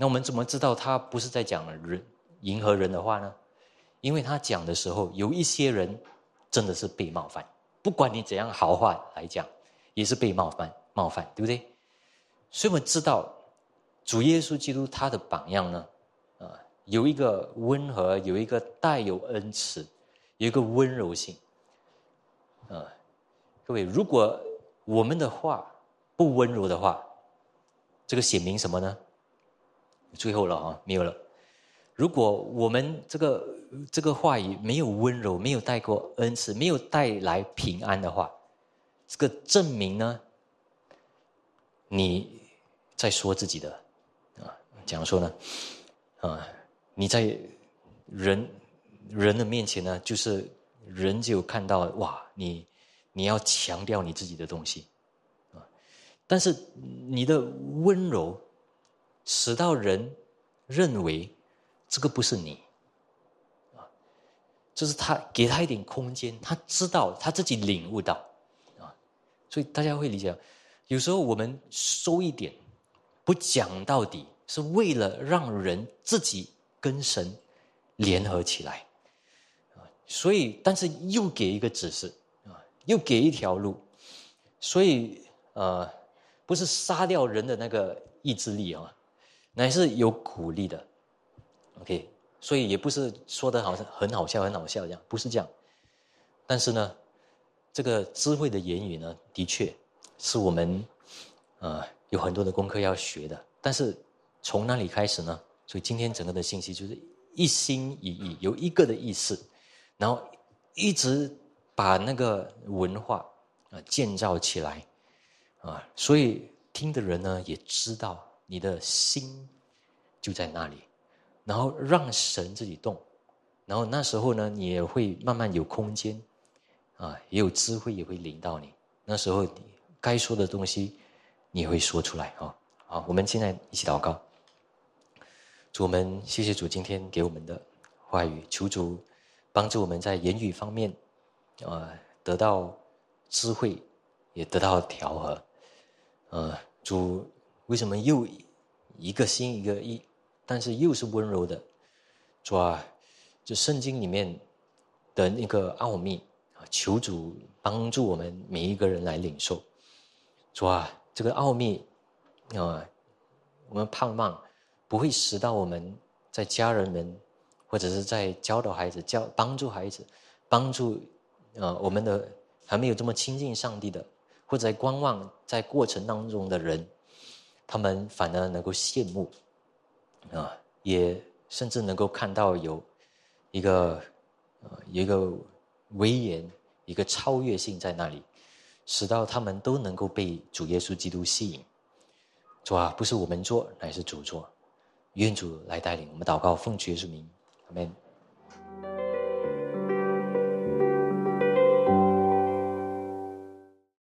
那我们怎么知道他不是在讲人迎合人的话呢？因为他讲的时候，有一些人真的是被冒犯，不管你怎样好话来讲，也是被冒犯，冒犯，对不对？所以我们知道主耶稣基督他的榜样呢，啊，有一个温和，有一个带有恩慈。有一个温柔性，啊，各位，如果我们的话不温柔的话，这个显明什么呢？最后了啊，没有了。如果我们这个这个话语没有温柔，没有带过恩赐，没有带来平安的话，这个证明呢，你在说自己的啊，怎样说呢？啊，你在人。人的面前呢，就是人就看到哇，你你要强调你自己的东西啊，但是你的温柔使到人认为这个不是你啊，就是他给他一点空间，他知道他自己领悟到啊，所以大家会理解，有时候我们收一点不讲到底，是为了让人自己跟神联合起来啊。所以，但是又给一个指示啊，又给一条路，所以呃，不是杀掉人的那个意志力啊，乃是有鼓励的。OK，所以也不是说的好像很好笑、很好笑这样，不是这样。但是呢，这个智慧的言语呢，的确是我们呃有很多的功课要学的。但是从哪里开始呢？所以今天整个的信息就是一心一意，有一个的意思，然后一直把那个文化啊建造起来啊，所以听的人呢也知道你的心就在那里，然后让神自己动，然后那时候呢你也会慢慢有空间啊，也有智慧也会领到你，那时候你该说的东西你会说出来啊。好，我们现在一起祷告。主，我们谢谢主今天给我们的话语，求主帮助我们在言语方面，啊，得到智慧，也得到调和。呃，主为什么又一个心一个意，但是又是温柔的？主啊，就圣经里面的那个奥秘啊，求主帮助我们每一个人来领受。主啊，这个奥秘。啊，我们盼望不会使到我们在家人们，或者是在教导孩子、教帮助孩子、帮助呃我们的还没有这么亲近上帝的，或者在观望在过程当中的人，他们反而能够羡慕啊，也甚至能够看到有一个呃一个威严、一个超越性在那里，使到他们都能够被主耶稣基督吸引。主啊，不是我们做，乃是主做。愿主来带领我们祷告，奉主耶稣名，阿门。